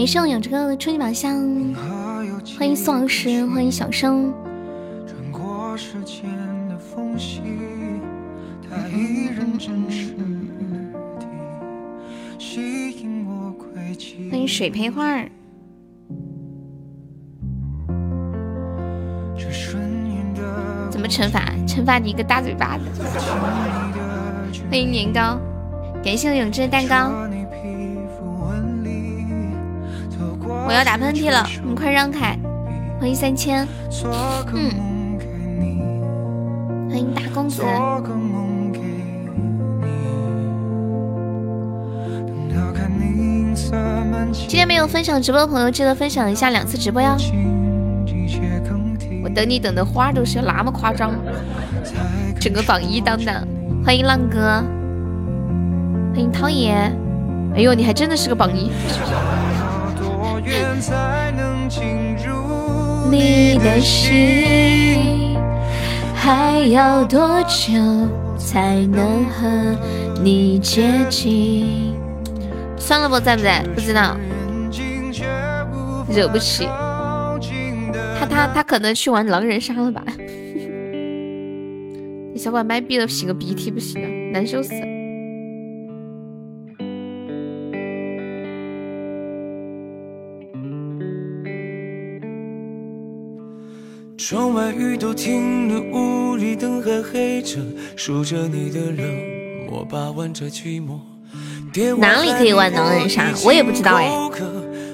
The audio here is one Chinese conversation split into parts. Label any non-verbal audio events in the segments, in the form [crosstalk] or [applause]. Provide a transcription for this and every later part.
感谢我养这个初级宝箱，欢迎宋老师，欢迎小生。欢迎水培花儿。怎么惩罚？惩罚你一个大嘴巴子。欢迎年糕，感谢我永志的蛋糕。我要打喷嚏了，你快让开！欢迎三千，嗯，欢迎大公子。今天没有分享直播的朋友，记得分享一下两次直播哟。我等你等的花儿都是那么夸张，整个榜一当当。欢迎浪哥，欢迎涛爷。哎呦，你还真的是个榜一。你的心还要多久才能和你接近？算了不，在不在？不知道，惹不起。他他他可能去玩狼人杀了吧？[laughs] [laughs] 你小把麦闭了，擤个鼻涕不行啊，难受死。窗外雨都停了，屋里灯还黑着，数着你的冷，我把玩着寂寞。哪里可以玩狼人杀？我也不知道哎，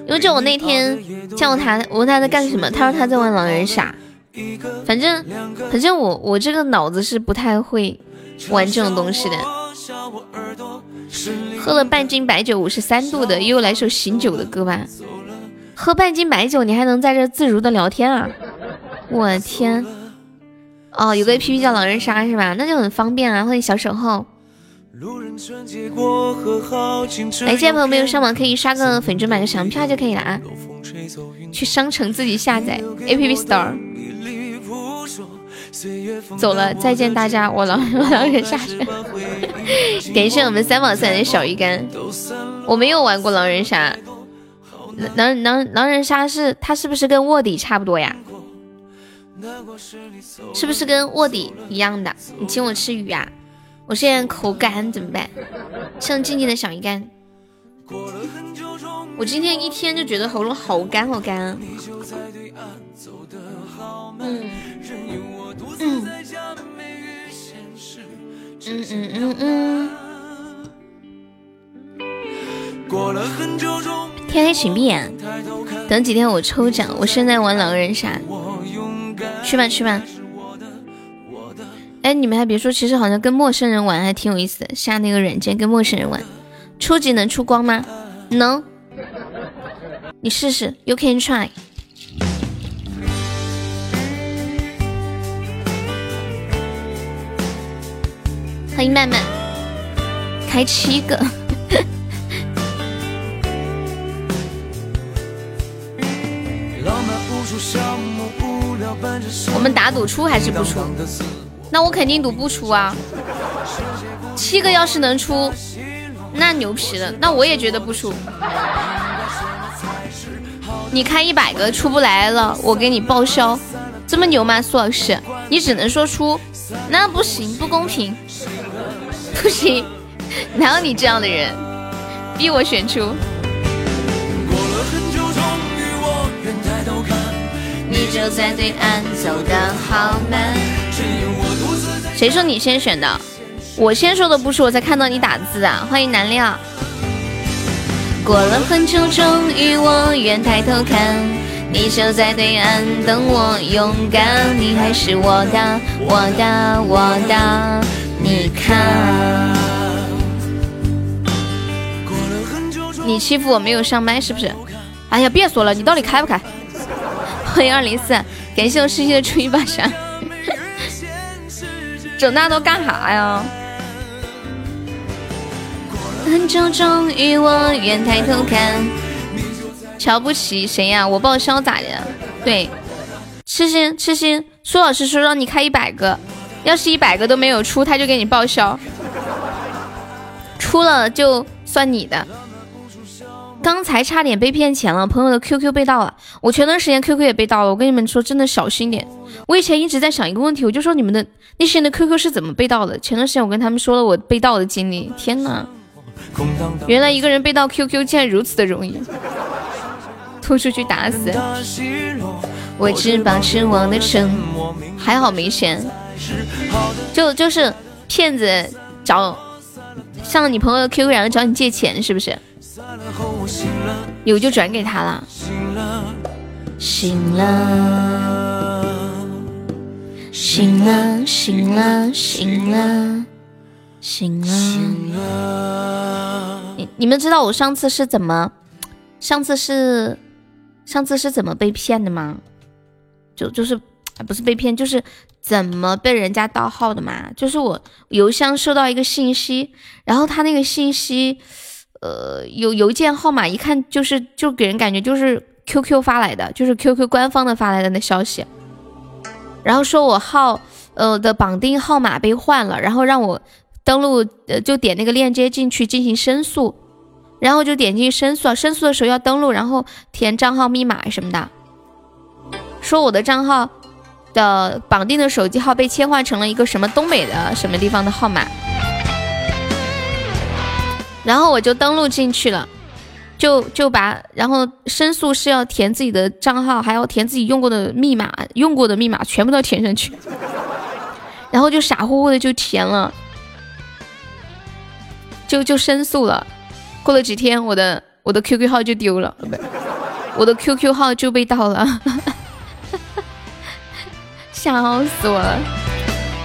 因为就我那天叫他，我问他在干什么，他说他在玩狼人杀。反正反正我我这个脑子是不太会玩这种东西的。喝了半斤白酒，五十三度的，又来首醒酒的歌吧。喝半斤白酒，你还能在这自如的聊天啊？我天，哦，有个 A P P 叫狼人杀是吧？那就很方便啊！欢迎小守候。来，这朋友没有上网，可以刷个粉钻买个小门票就可以了啊！去商城自己下载 A P P Store。走了，再见大家！我狼狼 [laughs] 人杀去。感谢我们三宝三的小鱼干。我没有玩过狼人杀，狼狼狼人杀是它是不是跟卧底差不多呀？是不是跟卧底一样的？你请我吃鱼啊！我现在口干怎么办？像静静的小鱼干。我今天一天就觉得喉咙好干好干。嗯嗯嗯嗯。天黑请闭眼，等几天我抽奖。我现在玩狼人杀。去吧去吧，哎，你们还别说，其实好像跟陌生人玩还挺有意思的。下那个软件跟陌生人玩，初级能出光吗？能，你试试，You can try。欢迎曼曼，开七个。我们打赌出还是不出？那我肯定赌不出啊！七个要是能出，那牛皮了。那我也觉得不出。你开一百个出不来了，我给你报销。这么牛吗，苏老师？你只能说出，那不行，不公平，[laughs] 不行，哪有你这样的人？逼我选出。就在对岸走的好慢。谁说你先选的？我先说的不是，我才看到你打字啊！欢迎南亮。过了很久，终于我愿抬头看，你就在对岸等我勇敢，你还是我的，我的，我的。你看，你欺负我没有上麦是不是？哎呀，别说了，你到底开不开？欢迎二零四，感谢我诗诗的初一把山。整那都干啥呀？很久终于我愿抬头看。瞧不起谁呀？我报销咋的？对，痴心痴心，苏老师说让你开一百个，要是一百个都没有出，他就给你报销。出了就算你的。刚才差点被骗钱了，朋友的 QQ 被盗了，我前段时间 QQ 也被盗了。我跟你们说，真的小心点。我以前一直在想一个问题，我就说你们的那些人的 QQ 是怎么被盗的？前段时间我跟他们说了我被盗的经历，天呐，原来一个人被盗 QQ 竟然如此的容易，拖出去打死。我只保持我的沉默，还好没钱。就就是骗子找上你朋友的 QQ，然后找你借钱，是不是？有就转给他了。醒了，醒了，醒了，醒了，醒了。你你们知道我上次是怎么？上次是上次是怎么被骗的吗？就就是不是被骗，就是怎么被人家盗号的嘛？就是我邮箱收到一个信息，然后他那个信息。呃，有邮件号码一看就是就给人感觉就是 QQ 发来的，就是 QQ 官方的发来的那消息，然后说我号呃的绑定号码被换了，然后让我登录呃就点那个链接进去进行申诉，然后就点进去申诉，申诉的时候要登录，然后填账号密码什么的，说我的账号的绑定的手机号被切换成了一个什么东北的什么地方的号码。然后我就登录进去了，就就把然后申诉是要填自己的账号，还要填自己用过的密码，用过的密码全部都填上去，[laughs] 然后就傻乎乎的就填了，就就申诉了。过了几天，我的我的 QQ 号就丢了，我的 QQ 号就被盗了，[laughs] 笑死我了，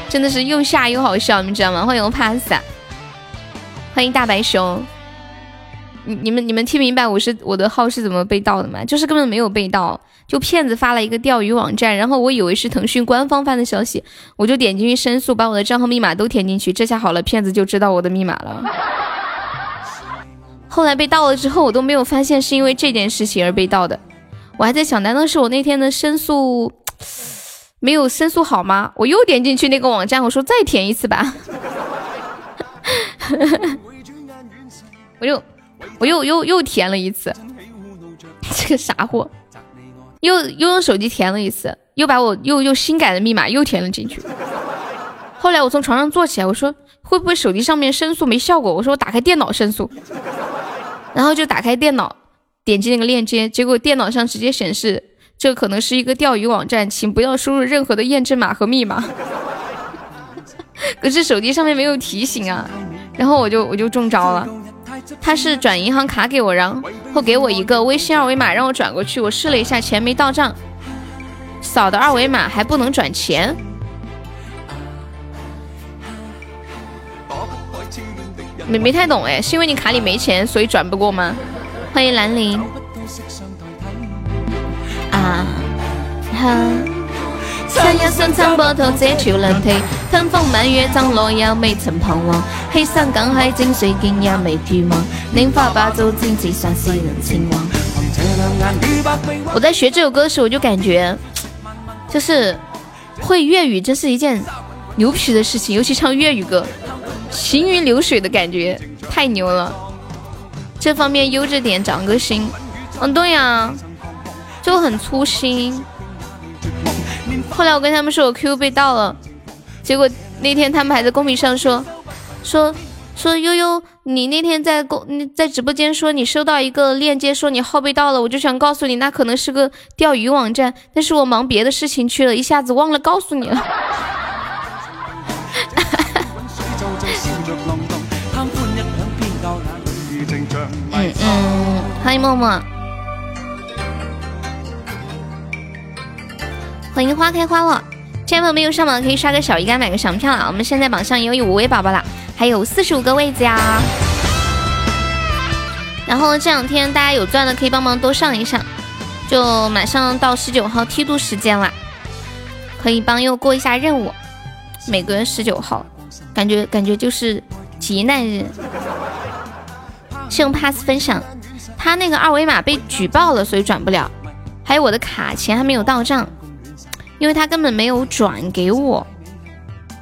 真的是又吓又好笑，你知道吗？欢迎我帕萨。欢迎大白熊，你你们你们听明白我是我的号是怎么被盗的吗？就是根本没有被盗，就骗子发了一个钓鱼网站，然后我以为是腾讯官方发的消息，我就点进去申诉，把我的账号密码都填进去，这下好了，骗子就知道我的密码了。[laughs] 后来被盗了之后，我都没有发现是因为这件事情而被盗的，我还在想，难道是我那天的申诉没有申诉好吗？我又点进去那个网站，我说再填一次吧。[laughs] 我又我又又又填了一次，这个傻货，又又用手机填了一次，又把我又又新改的密码又填了进去。后来我从床上坐起来，我说会不会手机上面申诉没效果？我说我打开电脑申诉，[laughs] 然后就打开电脑，点击那个链接，结果电脑上直接显示这可能是一个钓鱼网站，请不要输入任何的验证码和密码。[laughs] 可是手机上面没有提醒啊，然后我就我就中招了。他是转银行卡给我，然后给我一个微信二维码让我转过去，我试了一下钱没到账，扫的二维码还不能转钱。没没太懂哎，是因为你卡里没钱所以转不过吗？欢迎兰陵。啊哈。三一双长波涛遮潮冷梯，吞风满月涨落也未曾彷徨。欺山赶海井水见也未绝望。拈花把酒沾纸上，世人情往。我在学这首歌时，我就感觉，就是会粤语，真是一件牛皮的事情，尤其唱粤语歌，行云流水的感觉，太牛了。这方面悠着点，长个心。嗯，对呀，就很粗心。后来我跟他们说我 QQ 被盗了，结果那天他们还在公屏上说说说悠悠，你那天在公在直播间说你收到一个链接，说你号被盗了，我就想告诉你，那可能是个钓鱼网站，但是我忙别的事情去了，一下子忘了告诉你了。嗯嗯，欢迎默默。欢迎花开花落，亲爱的朋友没有上榜可以刷个小鱼干买个小票啊！我们现在榜上也有五位宝宝了，还有四十五个位子呀。然后这两天大家有钻的可以帮忙多上一上，就马上到十九号梯度时间了，可以帮又过一下任务。每个月十九号，感觉感觉就是劫难日。是用 pass 分享，他那个二维码被举报了，所以转不了。还有我的卡钱还没有到账。因为他根本没有转给我，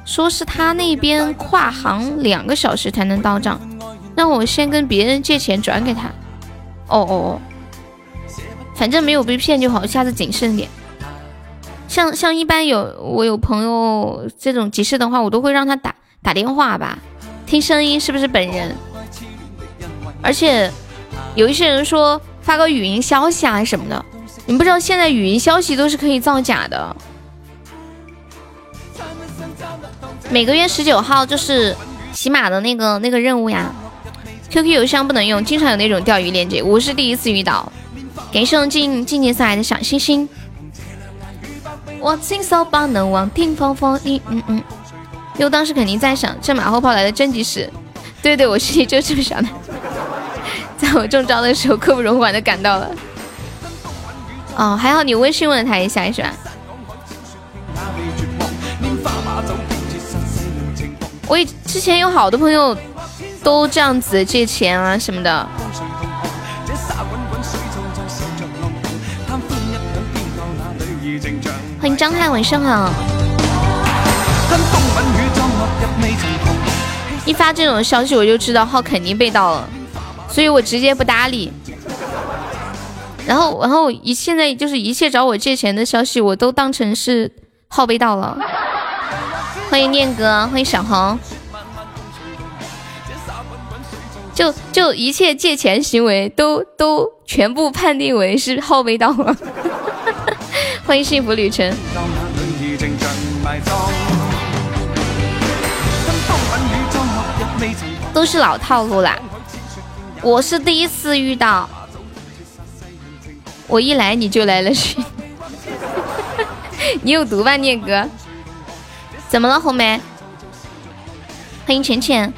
说是他那边跨行两个小时才能到账，让我先跟别人借钱转给他。哦哦哦，反正没有被骗就好，下次谨慎点。像像一般有我有朋友这种急事的话，我都会让他打打电话吧，听声音是不是本人。而且有一些人说发个语音消息啊什么的，你不知道现在语音消息都是可以造假的。每个月十九号就是喜马的那个那个任务呀，QQ 邮箱不能用，经常有那种钓鱼链接，我是第一次遇到。感谢我静静静送来的小星星。我亲手帮能忘听风风雨，嗯嗯。因为当时肯定在想，这马后炮来的真及时。对对，我心里就这么想的。[laughs] 在我中招的时候，刻不容缓的赶到了。哦，还好你微信问了他一下，是吧？我之前有好多朋友都这样子借钱啊什么的。欢迎张翰，晚上好。一发这种消息我就知道号肯定被盗了，所以我直接不搭理。然后，然后一现在就是一切找我借钱的消息，我都当成是号被盗了。欢迎念哥，欢迎小红。就就一切借钱行为都都全部判定为是号被盗了。[laughs] 欢迎幸福旅程。都是老套路啦，我是第一次遇到。我一来你就来了？[laughs] 你有毒吧，念哥？怎么了，红梅？欢迎浅浅。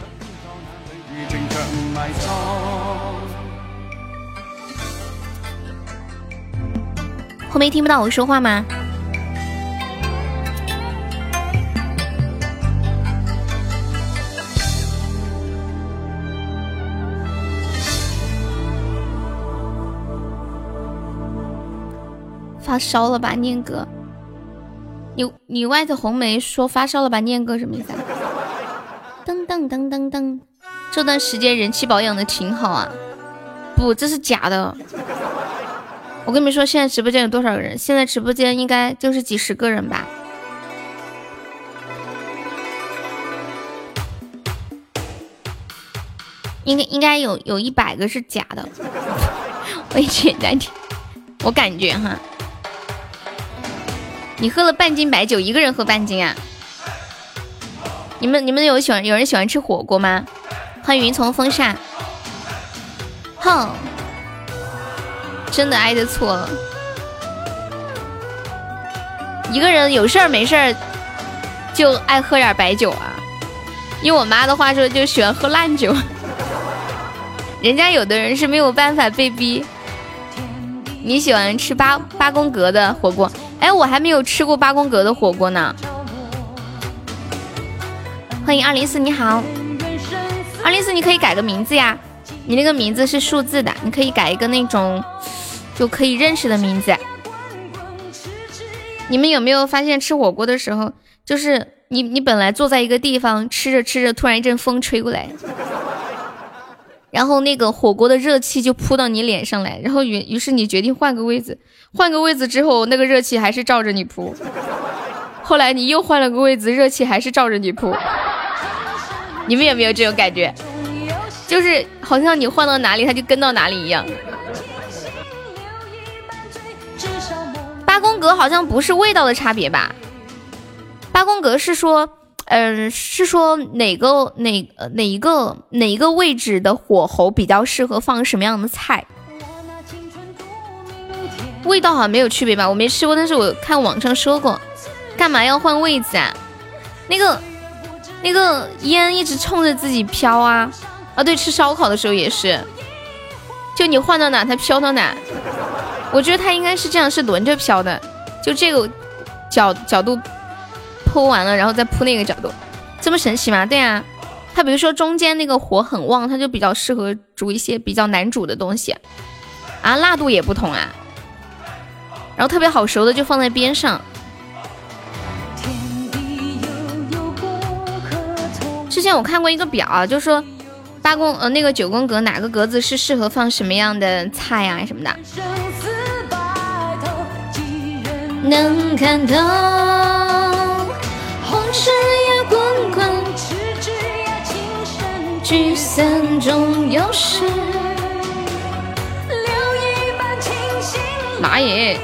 红梅听不到我说话吗？发烧了吧，念哥？你你外头红梅说发烧了吧，念哥什么意思啊？噔噔噔噔噔，这段时间人气保养的挺好啊。不，这是假的。我跟你们说，现在直播间有多少人？现在直播间应该就是几十个人吧。应该应该有有一百个是假的。[laughs] 我一直在听，我感觉哈。你喝了半斤白酒，一个人喝半斤啊？你们你们有喜欢有人喜欢吃火锅吗？欢迎云从风扇。哼，真的挨着错了。一个人有事儿没事儿就爱喝点儿白酒啊？用我妈的话说，就喜欢喝烂酒。[laughs] 人家有的人是没有办法被逼。你喜欢吃八八宫格的火锅？哎，我还没有吃过八宫格的火锅呢。欢迎二零四，你好，二零四，你可以改个名字呀，你那个名字是数字的，你可以改一个那种就可以认识的名字。你们有没有发现吃火锅的时候，就是你你本来坐在一个地方吃着吃着，突然一阵风吹过来。然后那个火锅的热气就扑到你脸上来，然后于于是你决定换个位子，换个位子之后，那个热气还是照着你扑。[laughs] 后来你又换了个位子，热气还是照着你扑。你们有没有这种感觉？就是好像你换到哪里，它就跟到哪里一样。八宫格好像不是味道的差别吧？八宫格是说。嗯，是说哪个哪哪一个哪一个位置的火候比较适合放什么样的菜？味道好像没有区别吧？我没吃过，但是我看网上说过。干嘛要换位子啊？那个那个烟一直冲着自己飘啊啊！对，吃烧烤的时候也是，就你换到哪它飘到哪。我觉得它应该是这样，是轮着飘的，就这个角角度。铺完了，然后再铺那个角度，这么神奇吗？对啊，它比如说中间那个火很旺，它就比较适合煮一些比较难煮的东西啊，辣度也不同啊。然后特别好熟的就放在边上。之前我看过一个表啊，就说八宫呃那个九宫格哪个格子是适合放什么样的菜呀什么的？能看透红尘呀滚滚，聚散终有时。留一半清醒妈耶！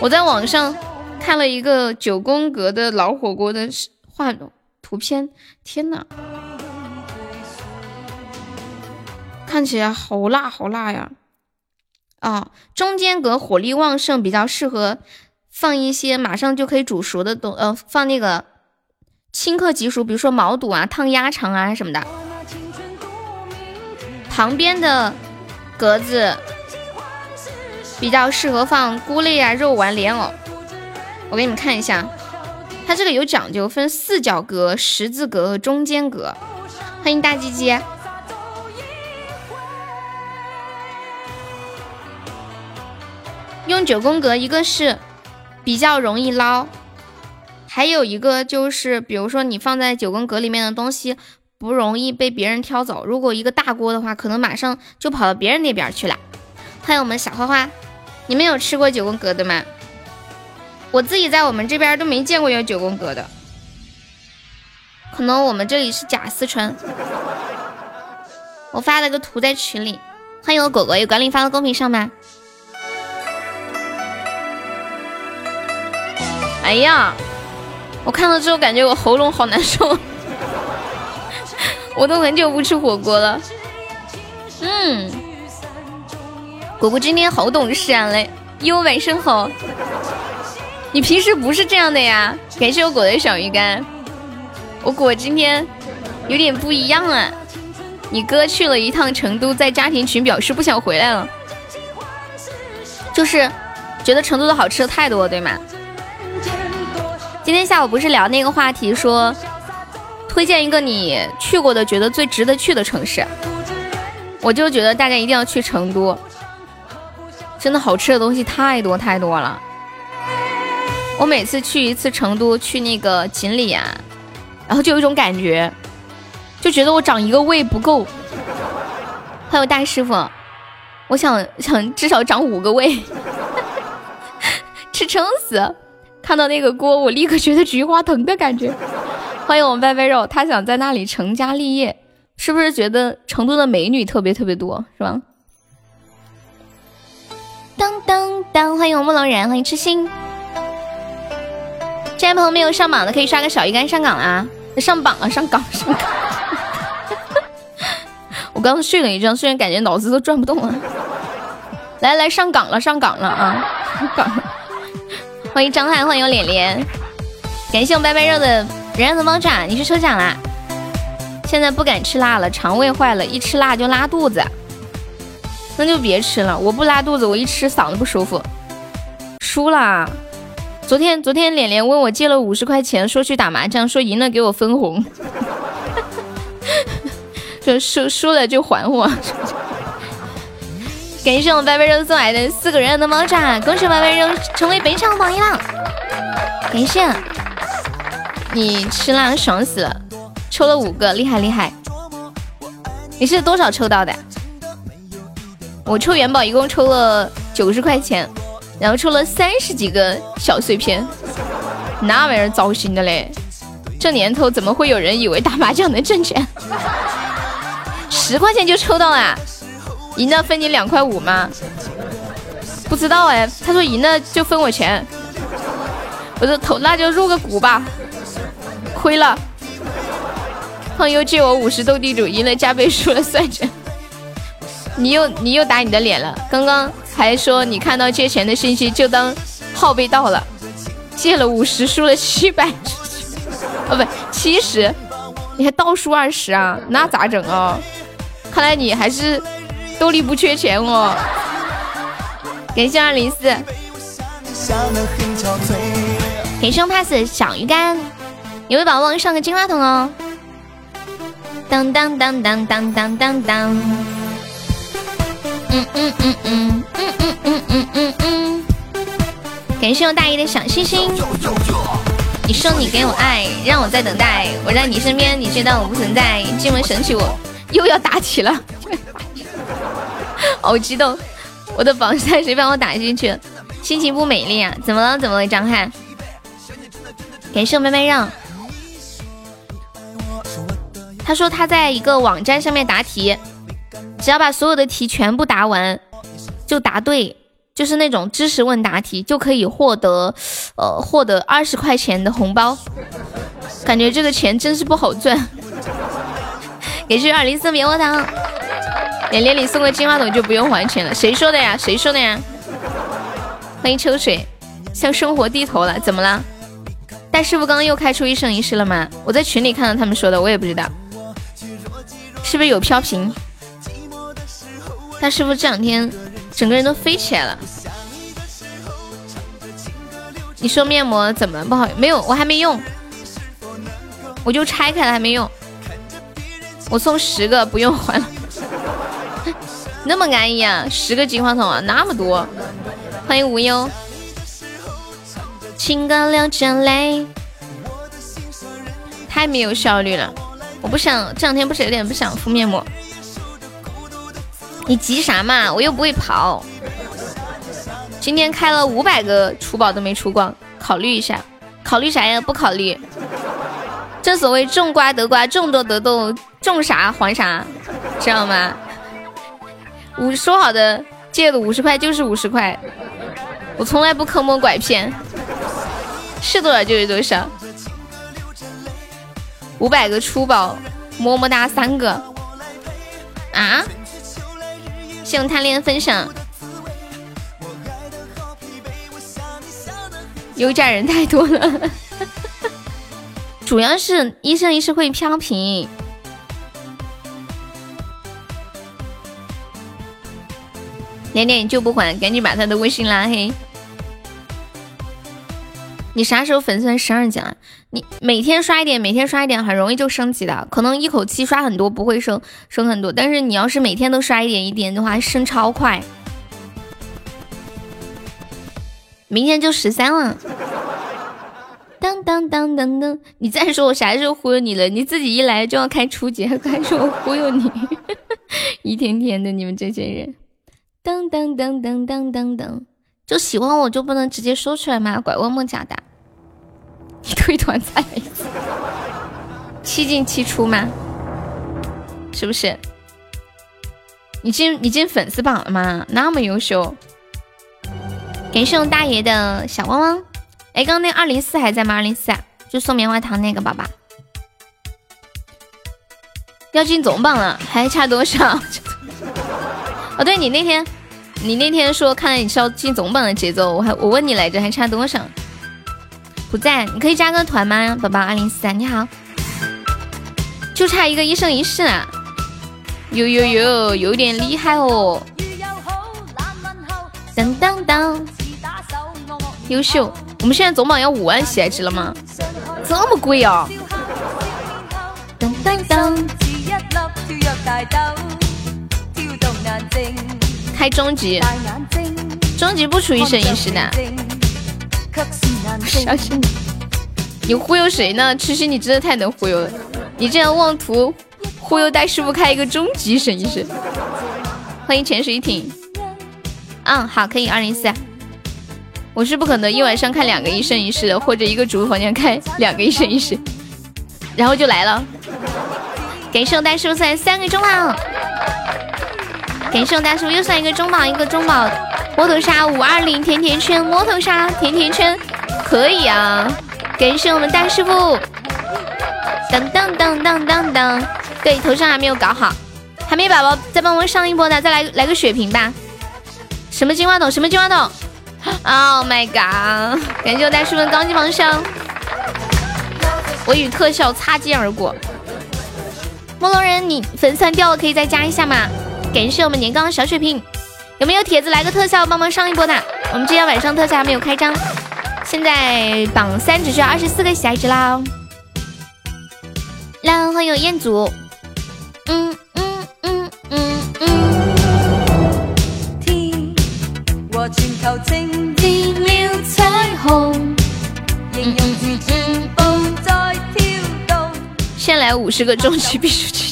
我在网上看了一个九宫格的老火锅的画图片，天呐，看起来好辣好辣呀！啊，中间格火力旺盛，比较适合放一些马上就可以煮熟的东，呃，放那个顷刻即熟，比如说毛肚啊、烫鸭肠啊什么的。旁边的格子。比较适合放菇类啊、肉丸、莲藕。我给你们看一下，它这个有讲究，分四角格、十字格和中间格。欢迎大鸡鸡。用九宫格，一个是比较容易捞，还有一个就是，比如说你放在九宫格里面的东西不容易被别人挑走。如果一个大锅的话，可能马上就跑到别人那边去了。欢迎我们小花花。你们有吃过九宫格的吗？我自己在我们这边都没见过有九宫格的，可能我们这里是假四川。我发了个图在群里，欢迎我果果，有管理发到公屏上吗？哎呀，我看到之后感觉我喉咙好难受，[laughs] 我都很久不吃火锅了。嗯。果果今天好懂事啊！来，哟，晚上好。你平时不是这样的呀？感谢我果的小鱼干。我果今天有点不一样啊。你哥去了一趟成都，在家庭群表示不想回来了，就是觉得成都的好吃的太多，对吗？今天下午不是聊那个话题，说推荐一个你去过的觉得最值得去的城市，我就觉得大家一定要去成都。真的好吃的东西太多太多了，我每次去一次成都，去那个锦里啊，然后就有一种感觉，就觉得我长一个胃不够。还有大师傅，我想想至少长五个胃，[laughs] 吃撑死。看到那个锅，我立刻觉得菊花疼的感觉。[laughs] 欢迎我们拜拜肉，他想在那里成家立业，是不是觉得成都的美女特别特别多，是吧？当当当！欢迎我木龙人，欢迎痴心。这位朋友没有上榜的，可以刷个小鱼干上岗啊！上榜了，上岗上岗。[laughs] 我刚刚睡了一觉，虽然感觉脑子都转不动了。来来，上岗了，上岗了啊！上岗。欢迎张翰，欢迎脸脸。感谢我拜拜肉的燃燃的猫爪，你去抽奖啦！现在不敢吃辣了，肠胃坏了，一吃辣就拉肚子。那就别吃了，我不拉肚子，我一吃嗓子不舒服。输了，昨天昨天脸脸问我借了五十块钱，说去打麻将，说赢了给我分红，[laughs] 说输输了就还我。感谢我白白肉送来的四个人的猫爪，恭喜白白肉成为本场榜一了。感谢，你吃辣爽死了，抽了五个，厉害厉害。你是多少抽到的？我抽元宝一共抽了九十块钱，然后抽了三十几个小碎片，那玩意儿糟心的嘞！这年头怎么会有人以为打麻将能挣钱？十块钱就抽到了，赢了分你两块五吗？不知道哎，他说赢了就分我钱，我说投那就入个股吧，亏了。朋友借我五十斗地主，赢了加倍，输了算着。你又你又打你的脸了，刚刚还说你看到借钱的信息就当号被盗了，借了五十输了七百，哦不七十，你还倒输二十啊？那咋整啊？看来你还是兜里不缺钱哦。感谢二零四，给生 pass 小鱼干，有位宝宝上个金话筒哦。当当当当当当当当。嗯嗯嗯嗯嗯嗯嗯嗯嗯嗯，感谢我大姨的小心心。你说你给我爱，让我在等待，我在你身边，你却当我不存在。今晚想起我，又要打起了，[laughs] 好激动！我的防晒谁帮我打进去？心情不美丽啊？怎么了？怎么了？张翰，感谢我麦麦让。他说他在一个网站上面答题，只要把所有的题全部答完，就答对，就是那种知识问答题，就可以获得，呃，获得二十块钱的红包。感觉这个钱真是不好赚。[laughs] 也是二零四棉花糖，连连里送个金话筒就不用还钱了。谁说的呀？谁说的呀？欢迎秋水，向生活低头了，怎么了？大师傅刚刚又开出一生一世了吗？我在群里看到他们说的，我也不知道，是不是有飘屏？大师傅这两天整个人都飞起来了。你说面膜怎么不好？没有，我还没用，我就拆开了还没用。我送十个，不用还了。那么安逸啊，十个金话筒啊，那么多。欢迎无忧。情歌流着泪，太没有效率了。我不想这两天不是有点不想敷面膜。你急啥嘛？我又不会跑。今天开了五百个出宝都没出光，考虑一下。考虑啥呀？不考虑。正所谓种瓜得瓜，种豆得豆。种啥还啥，知道吗？五说好的借的五十块就是五十块，我从来不坑蒙拐骗，是多少就是多少。五百个初宝，么么哒三个啊！谢谢贪恋分享，有价人太多了，[laughs] 主要是一生一世会飘屏。连连就不还，赶紧把他的微信拉黑。你啥时候粉丝十二级了？你每天刷一点，每天刷一点，很容易就升级的。可能一口气刷很多不会升升很多，但是你要是每天都刷一点一点的话，升超快。明天就十三了。当当当当当！你再说我啥时候忽悠你了？你自己一来就要开初级，还说我忽悠你，[laughs] 一天天的，你们这些人。噔噔噔噔噔噔噔，就喜欢我就不能直接说出来吗？拐弯抹角的，[laughs] 你退团再来一次，七进七出吗？是不是？你进你进粉丝榜了吗？那么优秀，感谢我大爷的小汪汪。哎，刚刚那二零四还在吗？二零四，就送棉花糖那个宝宝，要进总榜了，还差多少？[laughs] 哦，对你那天，你那天说看来你是要进总榜的节奏，我还我问你来着，还差多少？不在，你可以加个团吗，宝宝二零四，你好，就差一个一生一世啊，有有有，有点厉害哦。当当当，优秀，我们现在总榜要五万喜爱值了吗？这么贵哦。当当当。开终极，终极不出一生一世的。相信你，你忽悠谁呢？其实你真的太能忽悠了，你这样妄图忽悠戴师傅开一个终极一生一世。欢迎潜水艇。嗯，好，可以二零四。我是不可能一晚上开两个一生一世的，或者一个主播房间开两个一生一世，然后就来了。感谢我大师傅送来三个中宝。感谢我大叔又上一个中宝，一个中宝摩头杀五二零甜甜圈，摩头杀甜甜圈可以啊！感谢我们大师傅，噔噔噔噔噔噔，对，头上还没有搞好，还没宝宝再帮我上一波的，再来来个血瓶吧！什么金话筒？什么金话筒？Oh my god！感谢我大师傅高级榜上，我与特效擦肩而过。梦龙人，你粉丝掉了，可以再加一下吗？感谢我们年糕小血瓶，有没有铁子来个特效帮忙上一波的？我们今天晚上特效还没有开张，现在榜三只需要二十四个喜爱值啦。来，欢迎彦祖。嗯嗯嗯嗯嗯。天，和全球静变了彩虹，形容词全部在跳动。先来五十个终极必须曲。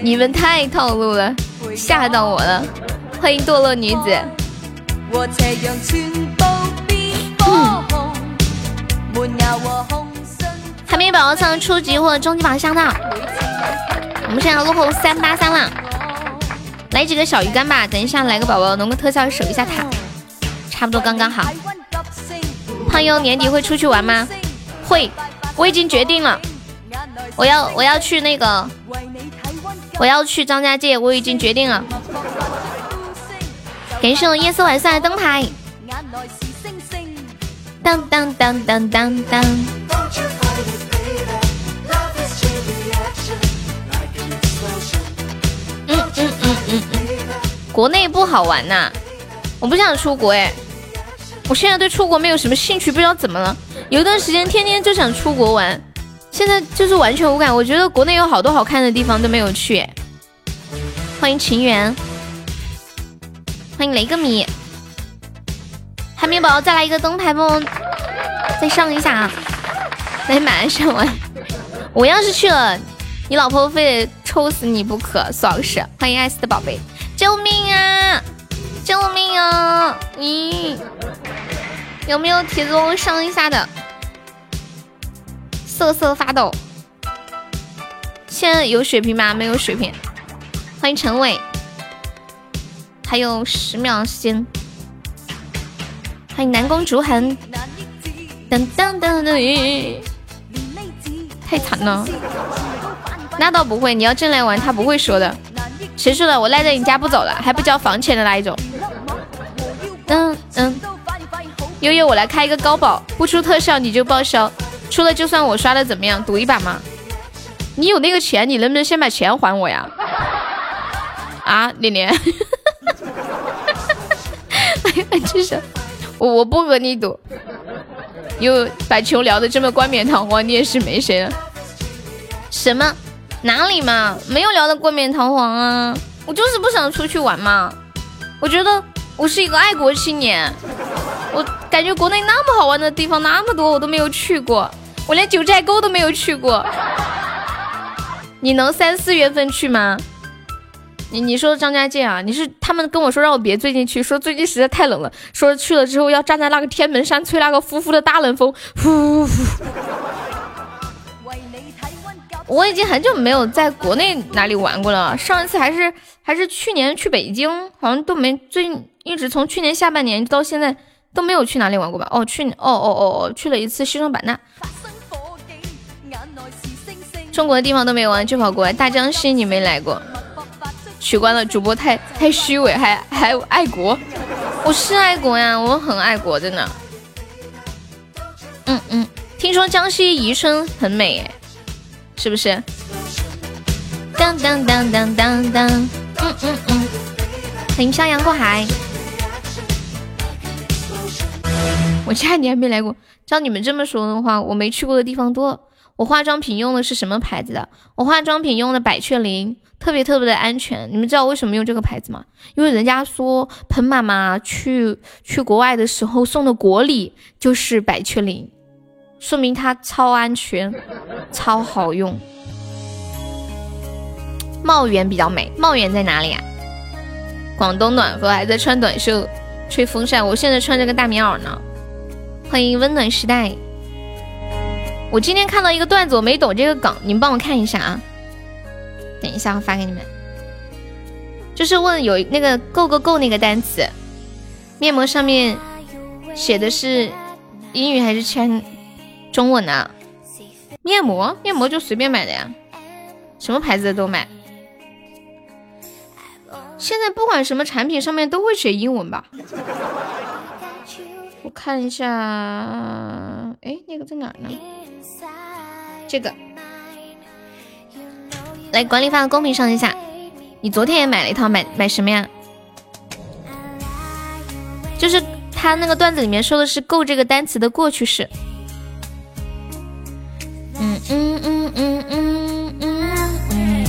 你们太套路了，吓到我了。欢迎堕落女子。海绵宝宝上初级或者中级宝箱的，我们现在落后三八三了。来几个小鱼干吧，等一下来个宝宝弄个特效守一下塔，差不多刚刚好。胖优年底会出去玩吗？会，我已经决定了，我要我要去那个，我要去张家界，我已经决定了。感谢我夜色晚上的灯牌。当当当当当当。嗯嗯嗯嗯嗯，国内不好玩呐，我不想出国哎，我现在对出国没有什么兴趣，不知道怎么了。有一段时间天天就想出国玩，现在就是完全无感。我觉得国内有好多好看的地方都没有去。欢迎情缘，欢迎雷个米，海绵宝宝再来一个灯牌不？再上一下啊！来马上上完。我要是去了，你老婆非得抽死你不可，苏老师。欢迎爱死的宝贝，救命啊！救命啊！咦，有没有铁子帮我上一下的？瑟瑟发抖。现在有血瓶吗？没有血瓶。欢迎陈伟，还有十秒时间。欢迎南宫竹痕。噔噔噔噔，太惨了。那倒不会，你要真来玩，他不会说的。谁说的？我赖在你家不走了，还不交房钱的那一种。嗯嗯。悠悠，我来开一个高保，不出特效你就报销，出了就算我刷的，怎么样？赌一把吗？你有那个钱，你能不能先把钱还我呀？啊，连连。[laughs] 哎呀，真是，我我不和你赌。又把球聊得这么冠冕堂皇，你也是没谁了。什么？哪里嘛？没有聊得冠冕堂皇啊！我就是不想出去玩嘛。我觉得我是一个爱国青年。我感觉国内那么好玩的地方那么多，我都没有去过。我连九寨沟都没有去过。你能三四月份去吗？你你说张家界啊？你是他们跟我说让我别最近去，说最近实在太冷了，说去了之后要站在那个天门山吹那个呼呼的大冷风，呼呼。我已经很久没有在国内哪里玩过了，上一次还是还是去年去北京，好像都没最近一直从去年下半年到现在都没有去哪里玩过吧？哦，去哦哦哦哦去了一次西双版纳。中国的地方都没玩，就跑过来大江西，你没来过。取关了，主播太太虚伪，还还爱国，我是爱国呀，我很爱国，真的。嗯嗯，听说江西宜春很美，哎，是不是？当当当当当当，嗯嗯嗯，欢迎漂洋过海。我家你还没来过，照你们这么说的话，我没去过的地方多。我化妆品用的是什么牌子的？我化妆品用的百雀羚。特别特别的安全，你们知道为什么用这个牌子吗？因为人家说彭妈妈去去国外的时候送的国礼就是百雀羚，说明它超安全，超好用。茂源比较美，茂源在哪里啊？广东暖和，还在穿短袖吹风扇，我现在穿着个大棉袄呢。欢迎温暖时代。我今天看到一个段子，我没懂这个梗，你们帮我看一下啊。等一下，我发给你们。就是问有那个“够够够”那个单词，面膜上面写的是英语还是全中文呢？面膜，面膜就随便买的呀，什么牌子的都买。现在不管什么产品上面都会写英文吧？我看一下，哎，那个在哪呢？这个。来，管理发到公屏上一下。你昨天也买了一套，买买什么呀？就是他那个段子里面说的是“够”这个单词的过去式。嗯嗯嗯嗯嗯。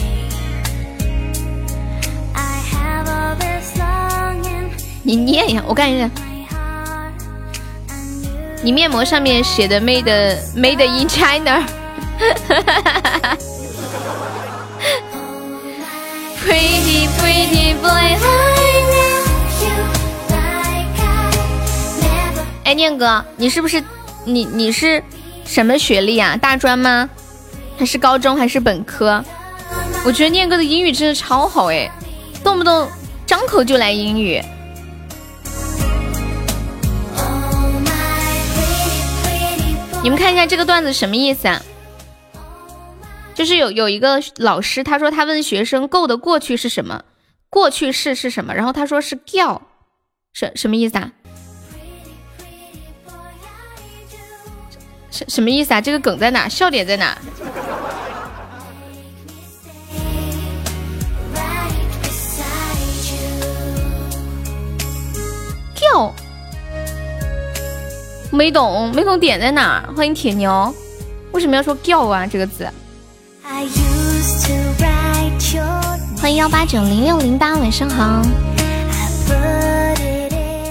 你念呀，我看一下。你面膜上面写的 “made made in China”。哎，念哥，你是不是你你是什么学历啊？大专吗？还是高中？还是本科？我觉得念哥的英语真的超好哎，动不动张口就来英语。你们看一下这个段子什么意思啊？就是有有一个老师，他说他问学生 “go” 的过去是什么，过去式是什么，然后他说是 “go”，什什么意思啊？什什么意思啊？这个梗在哪？笑点在哪？叫，没懂，没懂点在哪？欢迎铁牛，为什么要说叫啊？这个字。欢迎幺八九零六零八，晚上好。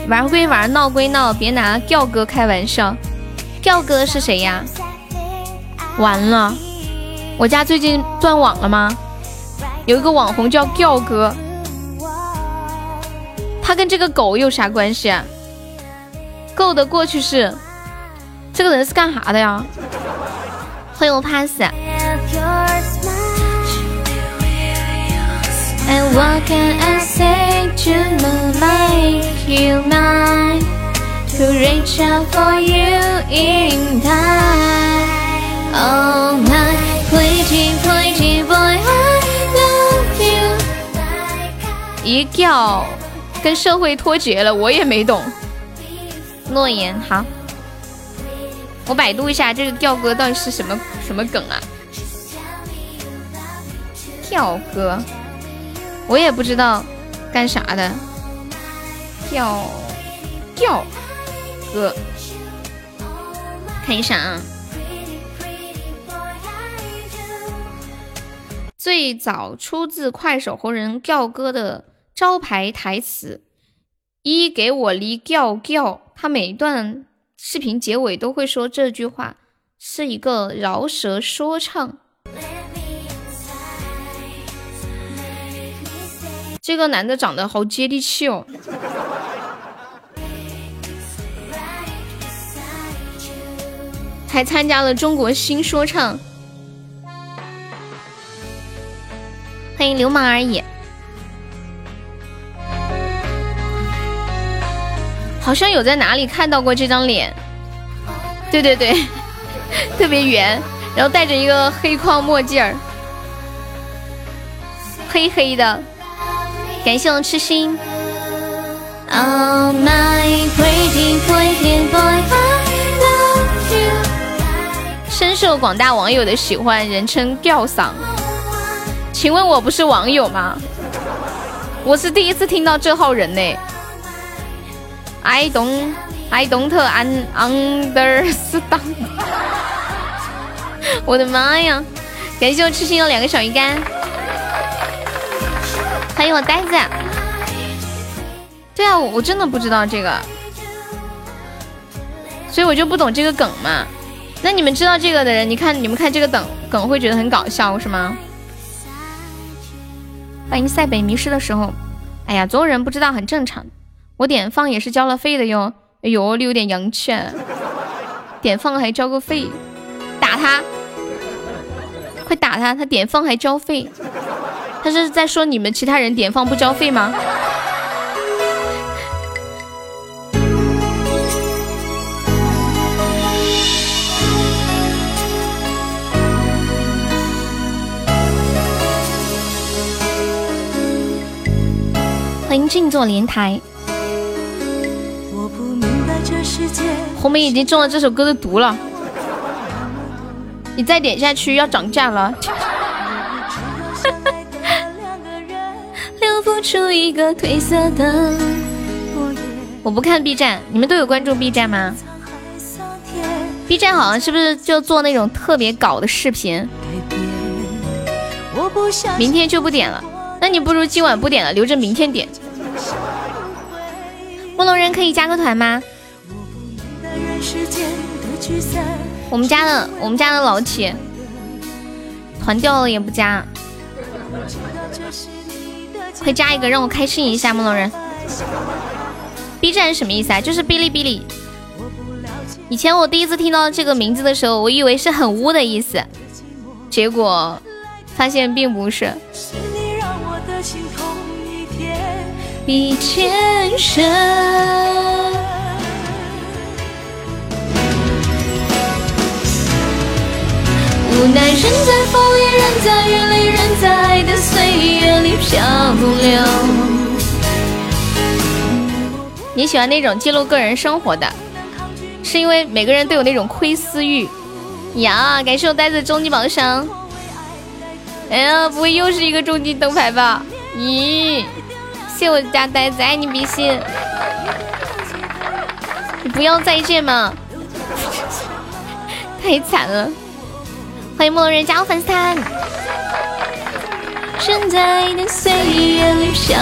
玩归玩，闹归闹，别拿叫哥开玩笑。叫哥是谁呀？完了，我家最近断网了吗？有一个网红叫叫哥。他跟这个狗有啥关系啊？狗的过去式，这个人是干啥的呀？欢迎我 pass。一叫。跟社会脱节了，我也没懂。诺言好，我百度一下这个调歌到底是什么什么梗啊？调歌，我也不知道干啥的。调调歌，看一下啊。最早出自快手红人调哥的。招牌台词一给我离叫叫，他每一段视频结尾都会说这句话，是一个饶舌说唱。这个男的长得好接地气哦，还参加了中国新说唱。欢迎流氓而已。好像有在哪里看到过这张脸，对对对，[laughs] 特别圆，然后戴着一个黑框墨镜儿，黑黑的。感谢我痴心。深受广大网友的喜欢，人称吊嗓。请问我不是网友吗？我是第一次听到这号人呢。I don't, I don't understand。[laughs] 我的妈呀！感谢我痴心有两个小鱼干，欢迎我呆子。对啊，我真的不知道这个，所以我就不懂这个梗嘛。那你们知道这个的人，你看你们看这个梗梗会觉得很搞笑是吗？欢迎塞北迷失的时候，哎呀，总有人不知道很正常。我点放也是交了费的哟，哎呦，你有点洋气，点放还交个费，打他，快打他，他点放还交费，他是在说你们其他人点放不交费吗？欢迎静坐莲台。红梅已经中了这首歌的毒了，你再点下去要涨价了。[laughs] 我不看 B 站，你们都有关注 B 站吗？B 站好像是不是就做那种特别搞的视频？明天就不点了，那你不如今晚不点了，留着明天点。卧龙人可以加个团吗？我们家的我们家的老铁团掉了也不加。快加一个，让我开心一下，梦龙人。B 站什么意思啊？就是哔哩哔哩。以前我第一次听到这个名字的时候，我以为是很污的意思，结果发现并不是。比天深。无奈人在风里，人在雨里，人在爱的岁月里漂流。你喜欢那种记录个人生活的，是因为每个人都有那种窥私欲呀？感谢我呆子终极宝箱。哎呀，不会又是一个终极灯牌吧？咦？谢我家呆子，爱你比心。你不要再见嘛！[laughs] 太惨了。欢迎陌人加入粉丝团。正在的岁月里漂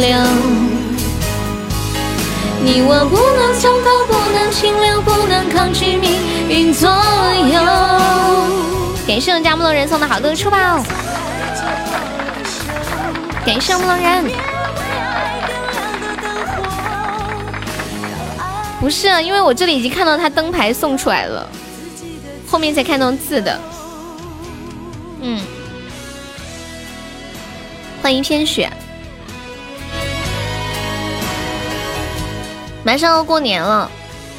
流，你我不能从头，不能停留，不能抗拒命运左右。感谢我们家木龙人送的好多出宝。感谢陌人。不是，因为我这里已经看到他灯牌送出来了，后面才看到字的。嗯，欢迎偏雪。马上要过年了，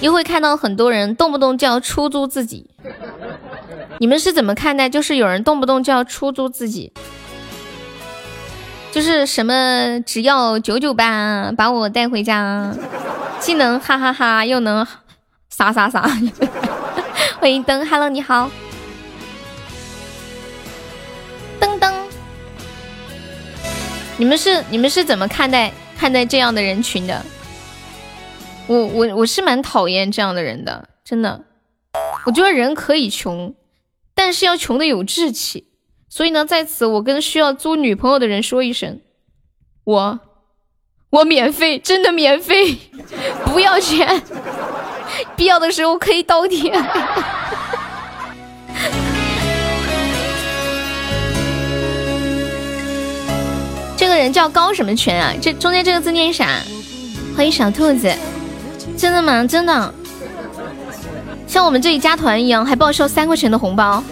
又会看到很多人动不动就要出租自己。你们是怎么看待？就是有人动不动就要出租自己，就是什么只要九九八把我带回家。既能哈哈哈，又能啥啥啥。[laughs] 欢迎灯，Hello，你好。噔噔，你们是你们是怎么看待看待这样的人群的？我我我是蛮讨厌这样的人的，真的。我觉得人可以穷，但是要穷的有志气。所以呢，在此我跟需要租女朋友的人说一声，我。我免费，真的免费，[laughs] 不要钱，必要的时候可以倒贴。[laughs] 这个人叫高什么权啊？这中间这个字念啥？欢迎小兔子，真的吗？真的，像我们这里加团一样，还报销三块钱的红包，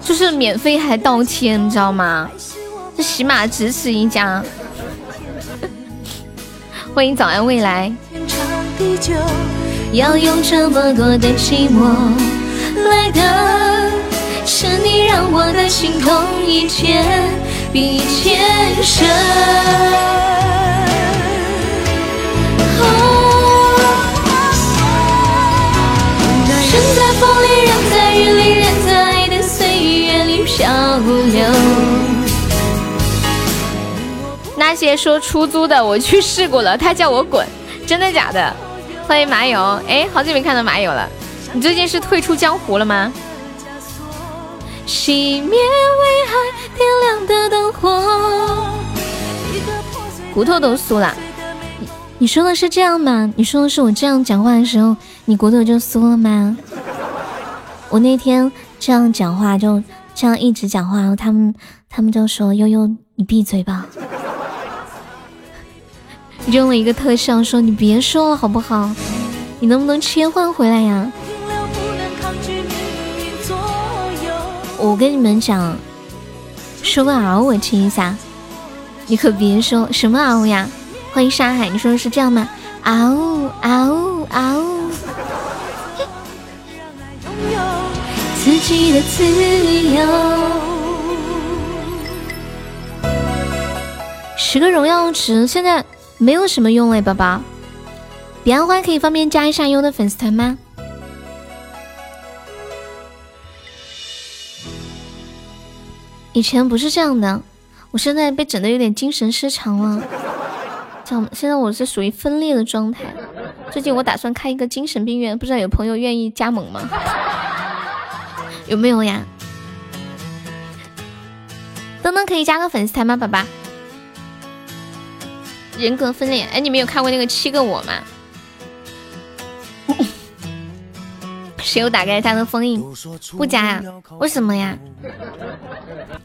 就是免费还倒贴，你知道吗？这起码只此一家。[laughs] 欢迎早安未来。要用这么多的寂寞来的，是你让我的心痛一天比一天深。人在风里，人在雨里，人在爱的岁月里漂流。那些说出租的，我去试过了，他叫我滚，[laughs] 真的假的？欢迎麻友，哎，好久没看到麻友了，你最近是退出江湖了吗？熄灭危害点亮的灯火，骨头都酥了。你说的是这样吗？你说的是我这样讲话的时候，你骨头就酥了吗？我那天这样讲话，就这样一直讲话，他们他们就说悠悠，你闭嘴吧。扔了一个特效，说你别说了好不好？你能不能切换回来呀？我跟你们讲，说个嗷我听一下。你可别说什么嗷呀！欢迎沙海，你说的是这样吗？嗷嗷嗷！自己的自由。十个荣耀值，现在。没有什么用哎，宝宝。彼岸花可以方便加一下优的粉丝团吗？以前不是这样的，我现在被整的有点精神失常了。这样，现在我是属于分裂的状态。最近我打算开一个精神病院，不知道有朋友愿意加盟吗？有没有呀？登登可以加个粉丝团吗，宝宝？人格分裂，哎，你们有看过那个七个我吗？[laughs] 谁又打开他的封印？不加呀？为什么呀？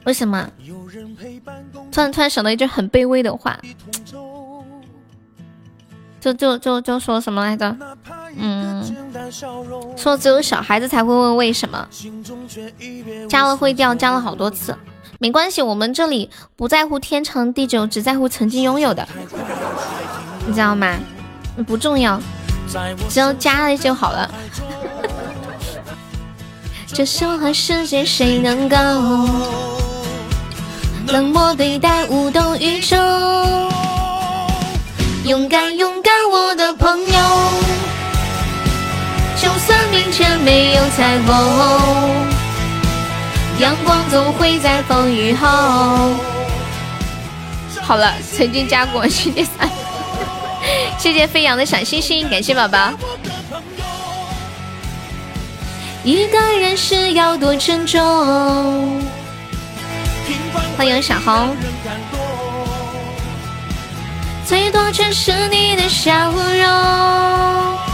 为什么？突然突然想到一句很卑微的话，就就就就说什么来着？嗯，说只有小孩子才会问为什么，加了会掉，加了好多次，没关系，我们这里不在乎天长地久，只在乎曾经拥有的，你知道吗？不重要，只要加了就好了。[laughs] 这小孩世界谁能够冷漠对待无动于衷？勇敢勇没有彩虹，阳光总会在风雨后。好了，曾经加过谢谢三，[laughs] 谢谢飞扬的小星星，感谢宝宝。一个人是要多沉重。欢迎小红。最多只是你的笑容。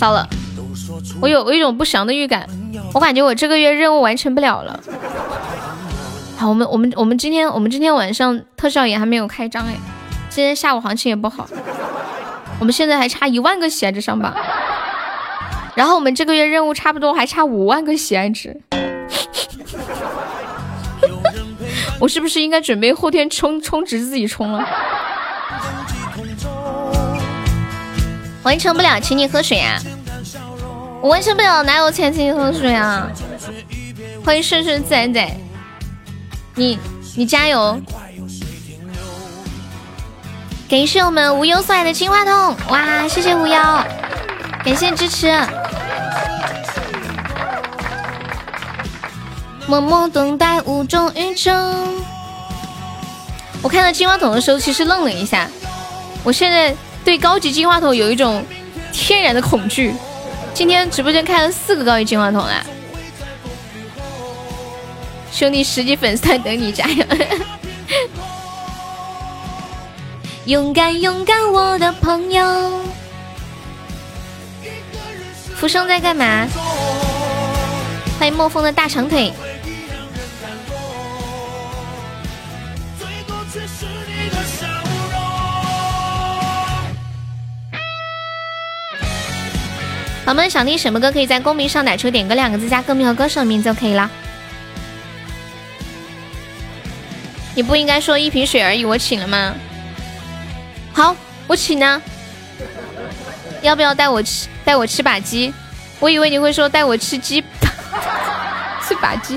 糟了，我有我一种不祥的预感，我感觉我这个月任务完成不了了。好，我们我们我们今天我们今天晚上特效也还没有开张哎，今天下午行情也不好，我们现在还差一万个喜爱值上榜。然后我们这个月任务差不多还差五万个喜爱值，我是不是应该准备后天充充值自己充了？完成不了，请你喝水啊！我完成不了，哪有钱请你喝水啊？欢迎顺顺自然仔，你你加油！感谢我们无忧送来的金话筒，哇，谢谢无忧，感谢支持。默默等待无中于衷。我看到金话筒的时候，其实愣了一下。我现在对高级金话筒有一种天然的恐惧。今天直播间开了四个高级金话筒了，兄弟十级粉丝在等你加油！勇敢勇敢，我的朋友。浮生在干嘛？欢迎墨风的大长腿。宝宝们想听什么歌，可以在公屏上打出点歌两个字，加歌名和歌手名就可以了。你不应该说一瓶水而已，我请了吗？好，我请呢。要不要带我吃？带我吃把鸡，我以为你会说带我吃鸡，[laughs] 吃把鸡。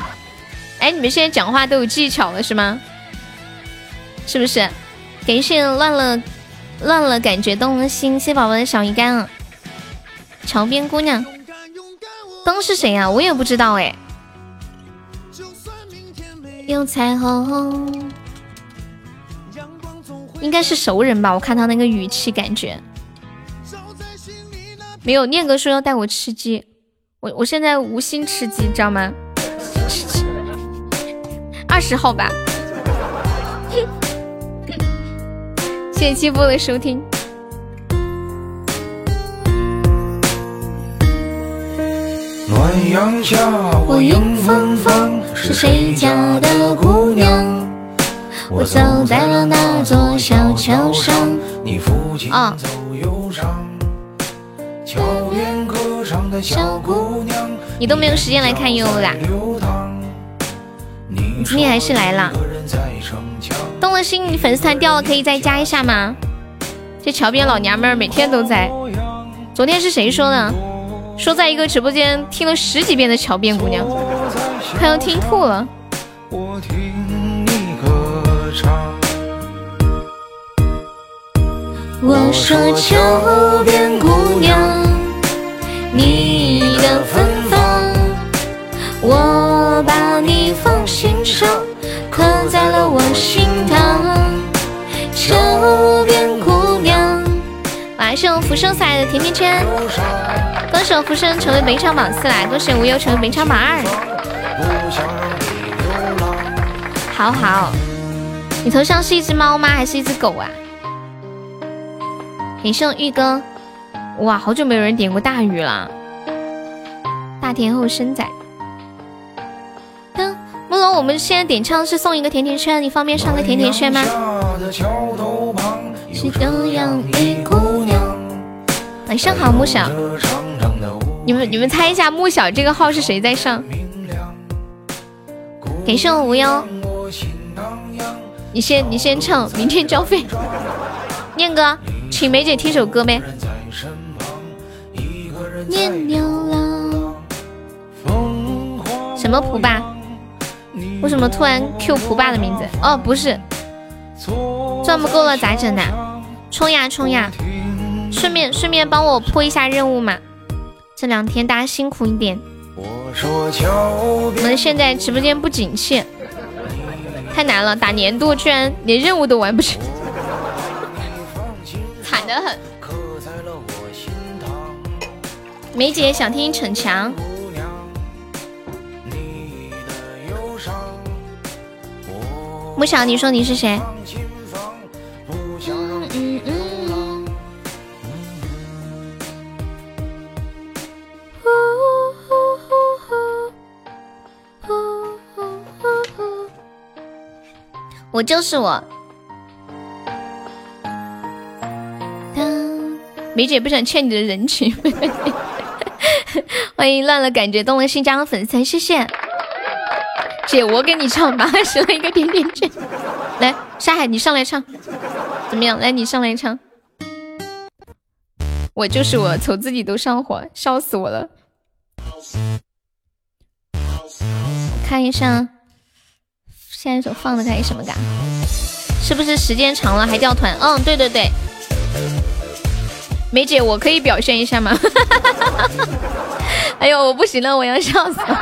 哎，你们现在讲话都有技巧了是吗？是不是？感谢乱了乱了，感觉动了心。谢宝宝的小鱼干啊，桥边姑娘，灯是谁呀？我也不知道哎。有彩虹，应该是熟人吧？我看他那个语气，感觉。没有，念哥说要带我吃鸡，我我现在无心吃鸡，知道吗？二十号吧。谢谢七波的收听。暖阳下，我迎芬芳，是谁家的姑娘？我走在了那座小桥上，你父亲走忧伤。小姑娘，你都没有时间来看悠悠啦。你今天还是来了。动了心，你粉丝团掉了，可以再加一下吗？这桥边老娘们儿每天都在。昨天是谁说的？说在一个直播间听了十几遍的桥边姑娘，快要听吐了。我说桥边姑娘。你的芬芳，我浮生送来的甜甜圈，歌手浮生成为本场榜四啦，恭喜无忧成为本场榜二。好好，你头像是一只猫吗？还是一只狗啊？感谢玉哥。哇，好久没有人点过大鱼了！大天后生仔，哼，木龙，我们现在点唱是送一个甜甜圈，你方便上个甜甜圈吗？是这样一。晚上好，木小。你们你们猜一下，木小这个号是谁在上？感谢我无忧。你先你先唱，明天交费。念哥，请梅姐听首歌呗。念牛郎。什么蒲爸？为什么突然 Q 蒲爸的名字？哦，不是，赚不够了咋整的？冲呀冲呀！顺便顺便帮我破一下任务嘛。这两天大家辛苦一点。我们现在直播间不景气，太难了，打年度居然连任务都完不成，惨得很。梅姐想听逞强。木小，你说你是谁？我就是我。梅姐不想欠你的人情。[laughs] 欢迎乱了感觉动了心加的粉丝，谢谢。姐，我给你唱吧，写了一个点点圈。来，沙海，你上来唱，怎么样？来，你上来唱。我就是我，瞅自己都上火，笑死我了。看一下，下一首放的该什么歌？是不是时间长了还掉团？嗯，对对对。梅姐，我可以表现一下吗？[laughs] 哎呦，我不行了，我要笑死了。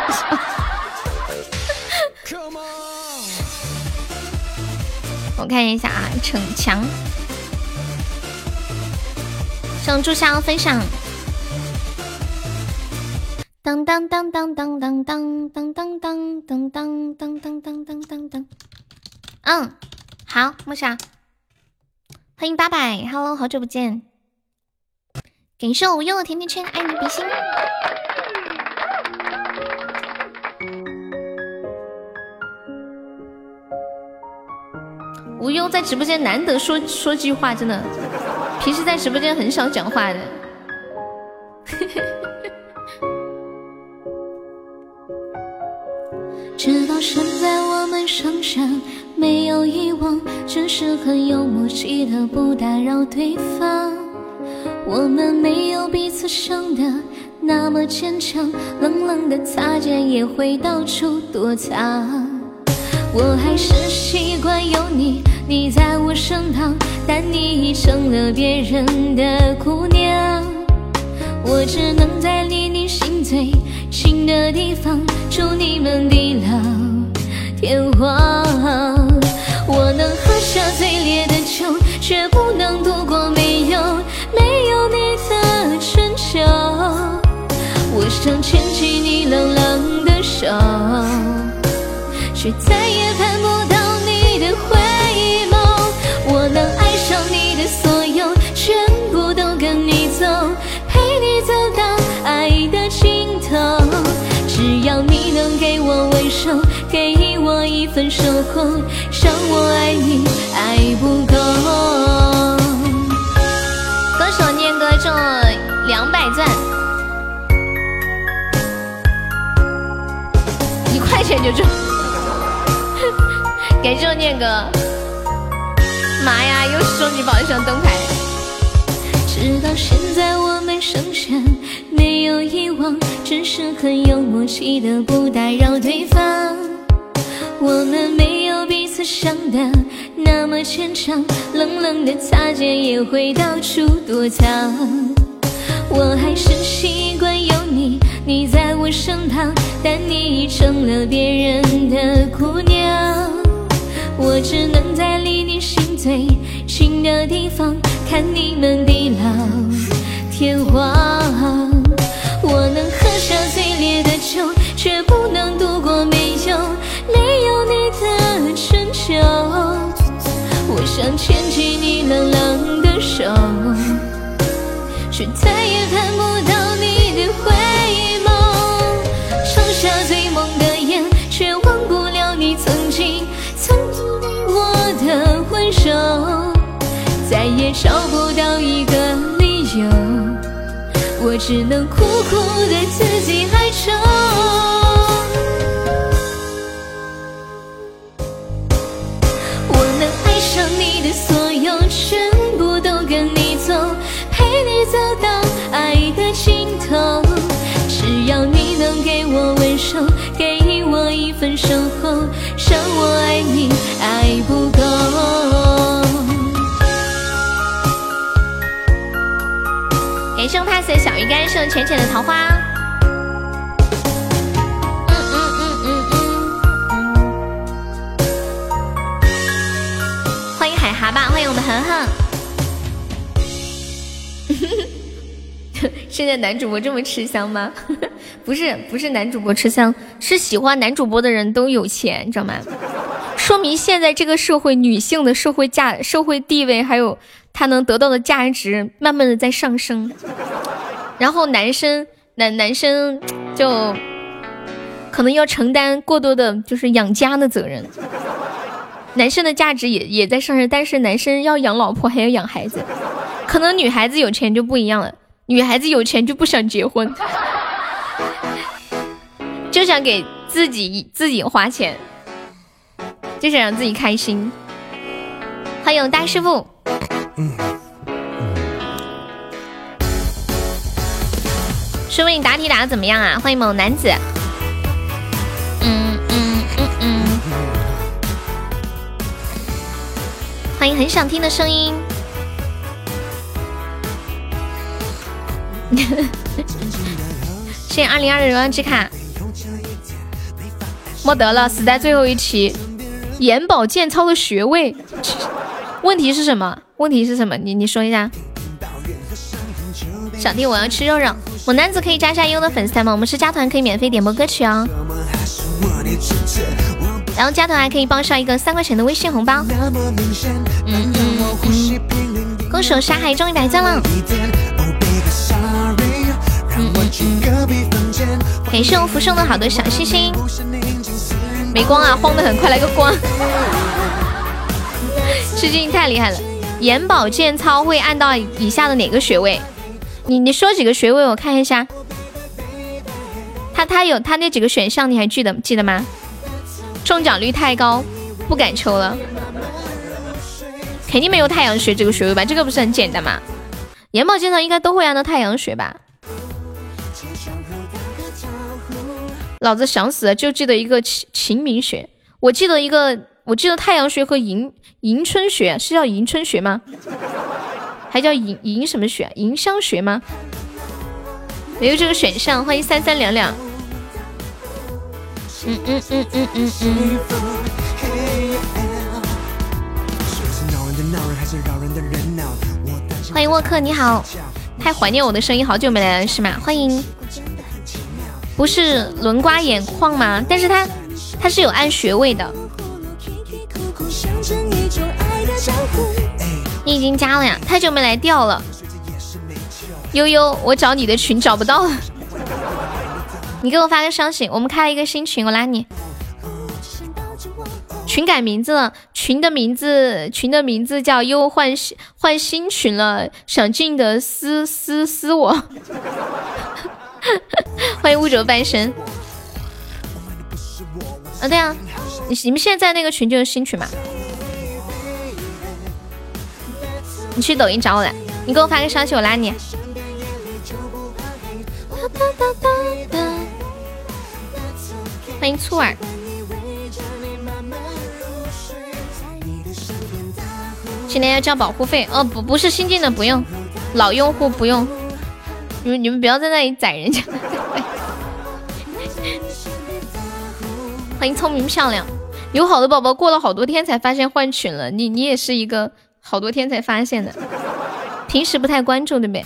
[laughs] 我看一下啊，逞强，上注销分享。当当当当当当当当当当当当当当当当当。嗯，好，木下，欢迎八百，Hello，好久不见，感谢我用的甜甜圈，爱你比心。无忧在直播间难得说说句话，真的，平时在直播间很少讲话的。嘿嘿现在我们剩下没有遗忘，只是很有默契的不打扰对方。我们没有彼此想的那么坚强，冷冷的擦肩也会到处躲藏。我还是习惯有你。你在我身旁，但你已成了别人的姑娘。我只能在离你心最近的地方，祝你们地老天荒。我能喝下最烈的酒，却不能度过没有没有你的春秋。我想牵起你冷冷的手，却再也盼不到你的回眸。我能我一份守候，让我爱你爱不够。歌手念歌中了两百钻，一块钱就中，感谢我念哥。妈呀，又是终极宝箱灯牌！直到现在，我们剩下没有遗忘，只是很有默契的不打扰对方。我们没有彼此想的那么牵强，冷冷的擦肩也会到处躲藏。我还是习惯有你，你在我身旁，但你已成了别人的姑娘。我只能在离你心最近的地方，看你们地老天荒。我能喝下最烈的酒，却不能度过没有没有你的春秋我想牵起你冷冷的手却再也盼不到你的回眸抽下最梦的烟却忘不了你曾经曾经给我的温柔再也找不到一个理由我只能苦苦的自己哀愁。守候，让我爱你爱不够。感谢我 pass 小鱼干，送浅浅的桃花。欢迎海蛤蟆，欢迎我们恒恒。[laughs] 现在男主播这么吃香吗？[laughs] 不是，不是男主播吃香，是喜欢男主播的人都有钱，你知道吗？说明现在这个社会女性的社会价、社会地位还有。她能得到的价值慢慢的在上升，然后男生男男生就可能要承担过多的就是养家的责任，男生的价值也也在上升，但是男生要养老婆还要养孩子，可能女孩子有钱就不一样了，女孩子有钱就不想结婚，就想给自己自己花钱，就想让自己开心。欢迎大师傅。嗯，师傅，你答题答的怎么样啊？欢迎某男子。嗯嗯嗯嗯。欢迎很想听的声音。[laughs] 谢谢二零二的荣耀之卡。获得了，死在最后一题。眼保健操的穴位，问题是什么？问题是什么？你你说一下。小弟，我要吃肉肉。我男子可以加一下优的粉丝团吗？我们是加团可以免费点播歌曲哦。然后加团还可以报上一个三块钱的微信红包。嗯嗯嗯。歌手沙海终于百钻了。嗯嗯。感谢我福送的好多小心心。没光啊，慌的很，快来个光！[laughs] 吃惊太厉害了。眼保健操会按到以下的哪个穴位？你你说几个穴位我看一下。他他有他那几个选项你还记得记得吗？中奖率太高，不敢抽了。肯定没有太阳穴这个穴位吧？这个不是很简单吗？眼保健操应该都会按到太阳穴吧？老子想死了，就记得一个秦秦明穴，我记得一个，我记得太阳穴和迎迎春穴是叫迎春穴吗？还叫迎迎什么穴？迎香穴吗？没有这个选项。欢迎三三两两。嗯嗯嗯嗯嗯嗯。欢迎沃克，你好，太怀念我的声音，好久没来了是吗？欢迎。不是轮刮眼眶吗？但是它它是有按穴位的。你已经加了呀？太久没来调了。悠悠，我找你的群找不到了。你给我发个消息，我们开了一个新群，我拉你。群改名字了，群的名字群的名字叫悠换新换新群了，想进的私私私我。[laughs] 欢迎乌者半神。啊，对啊，你你们现在那个群就是新群嘛？你去抖音找我来，你给我发个消息，我拉你。欢迎醋儿。今天要交保护费？哦，不，不是新进的不用，老用户不用。你们你们不要在那里宰人家！欢迎聪明漂亮，有好多宝宝过了好多天才发现换群了，你你也是一个好多天才发现的，平时不太关注对不对？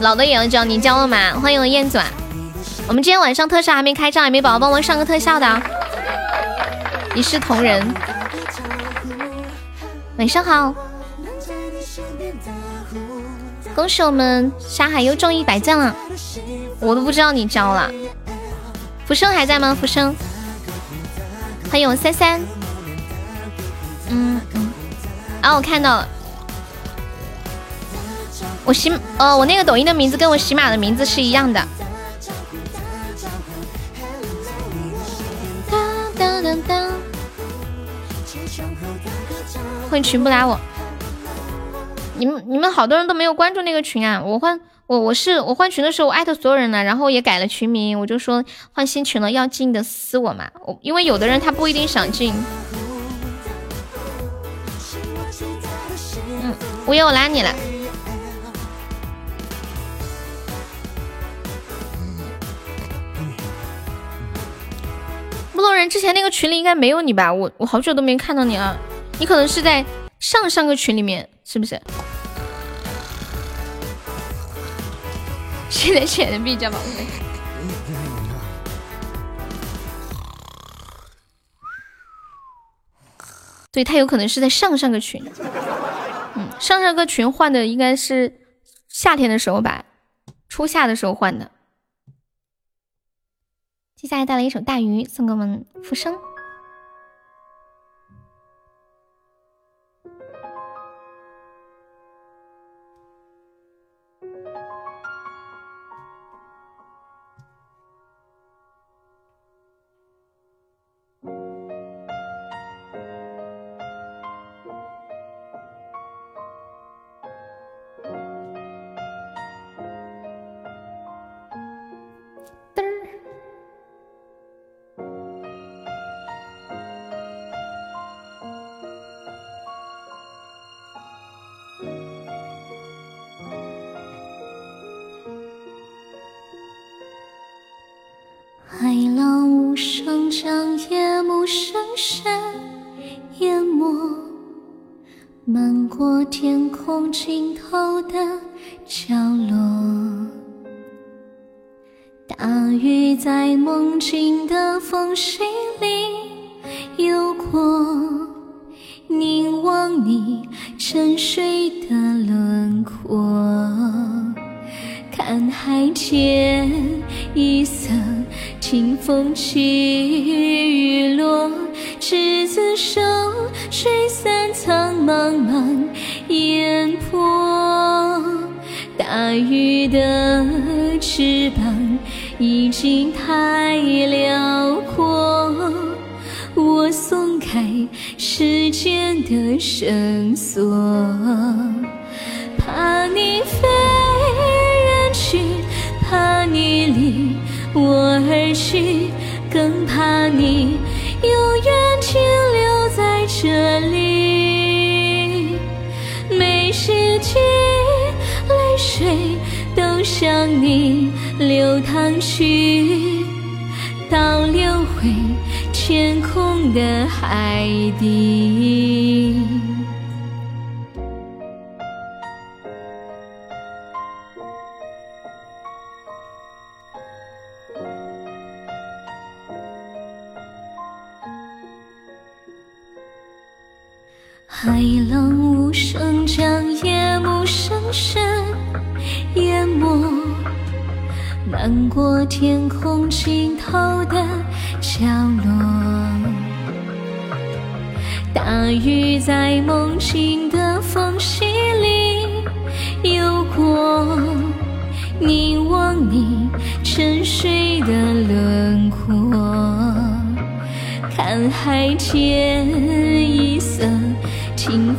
老的也要教，你教了吗？欢迎我燕子，我们今天晚上特效还没开张，有没有宝宝帮忙上个特效的？一视同仁，晚上好。恭喜我们沙海又中一百赞了，我都不知道你交了。浮生还在吗？浮生，欢迎我三三。嗯嗯，啊，我看到了，我喜呃，我那个抖音的名字跟我喜马的名字是一样的。欢迎群不拉我，你们你们好多人都没有关注那个群啊！我换我我是我换群的时候我艾特所有人了，然后也改了群名，我就说换新群了，要进的私我嘛，我因为有的人他不一定想进。嗯，五爷我拉你了。木头人之前那个群里应该没有你吧？我我好久都没看到你了，你可能是在上上个群里面，是不是？现在钱的币加宝贝，对他有可能是在上上个群，嗯，上上个群换的应该是夏天的时候吧，初夏的时候换的。接下来带来一首《大鱼》，送给我们浮生。将夜幕深深淹没，漫过天空尽头的角落。大鱼在梦境的缝隙里游过，凝望你沉睡的轮廓，看海天一色。清风起雨落，执子手，吹散苍茫茫烟波。大鱼的翅膀已经太辽阔，我松开时间的绳索，怕你飞远去，怕你离。我而去，更怕你永远停留在这里。每时提泪水都向你流淌去，倒流回天空的海底。海浪无声将夜幕深深淹没，漫过天空尽头的角落。大鱼在梦境的缝隙里游过，凝望你沉睡的轮廓，看海天。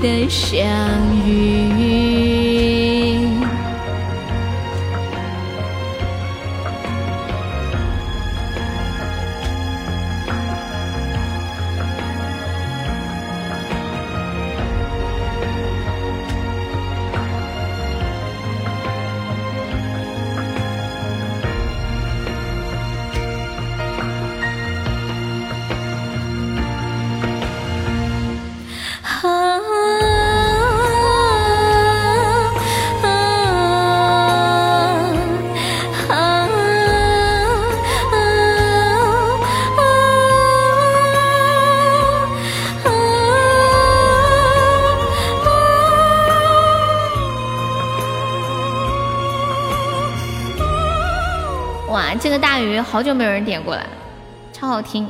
的相遇好久没有人点过了，超好听。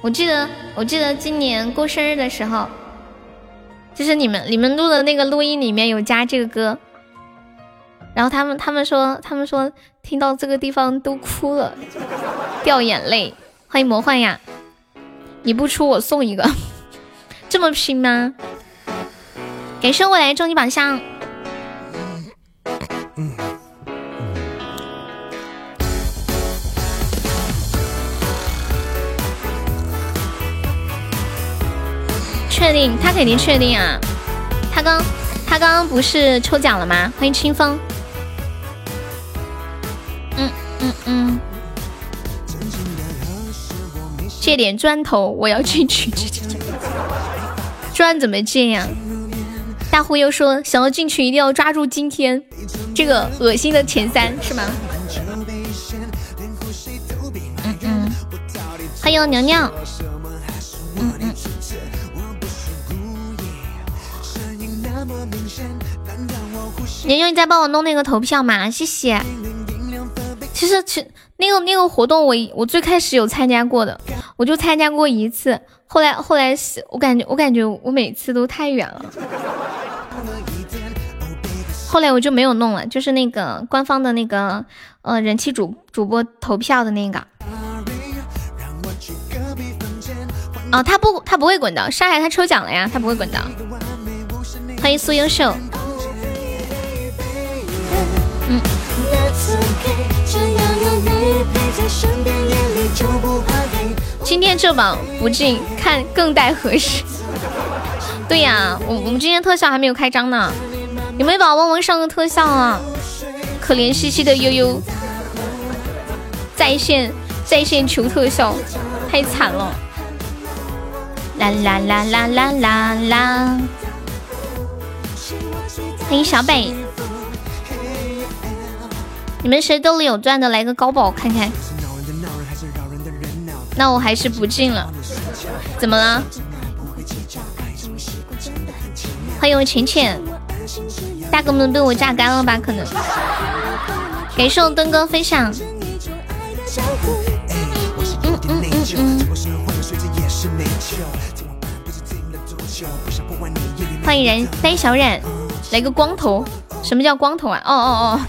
我记得我记得今年过生日的时候，就是你们你们录的那个录音里面有加这个歌，然后他们他们说他们说听到这个地方都哭了，掉眼泪。欢迎魔幻呀，你不出我送一个，[laughs] 这么拼吗？感谢我来终极宝箱。确定，他肯定确定啊！他刚他刚刚不是抽奖了吗？欢迎清风。嗯嗯嗯。借点砖头，我要进去。砖怎么借呀？大忽悠说想要进去一定要抓住今天这个恶心的前三，是吗？嗯嗯。欢迎娘娘。嗯嗯。年牛，你再帮我弄那个投票嘛，谢谢。其实，其那个那个活动，我我最开始有参加过的，我就参加过一次。后来后来是，我感觉我感觉我每次都太远了。后来我就没有弄了，就是那个官方的那个呃人气主主播投票的那个。啊，他不他不会滚的，上海他抽奖了呀，他不会滚的。欢迎苏优秀。嗯。今天这榜不进，看更待何时？[laughs] 对呀，我我们今天特效还没有开张呢，有没有宝宝们上个特效啊？可怜兮兮的悠悠，在线在线求特效，太惨了！啦啦啦啦啦啦啦！欢迎小北。你们谁兜里有钻的，来个高宝看看。那我还是不进了。怎么了？欢迎我浅浅，大哥们被我榨干了吧？可能。感谢我灯哥分享。嗯嗯嗯嗯。欢迎人呆小冉，来个光头。什么叫光头啊？哦哦哦，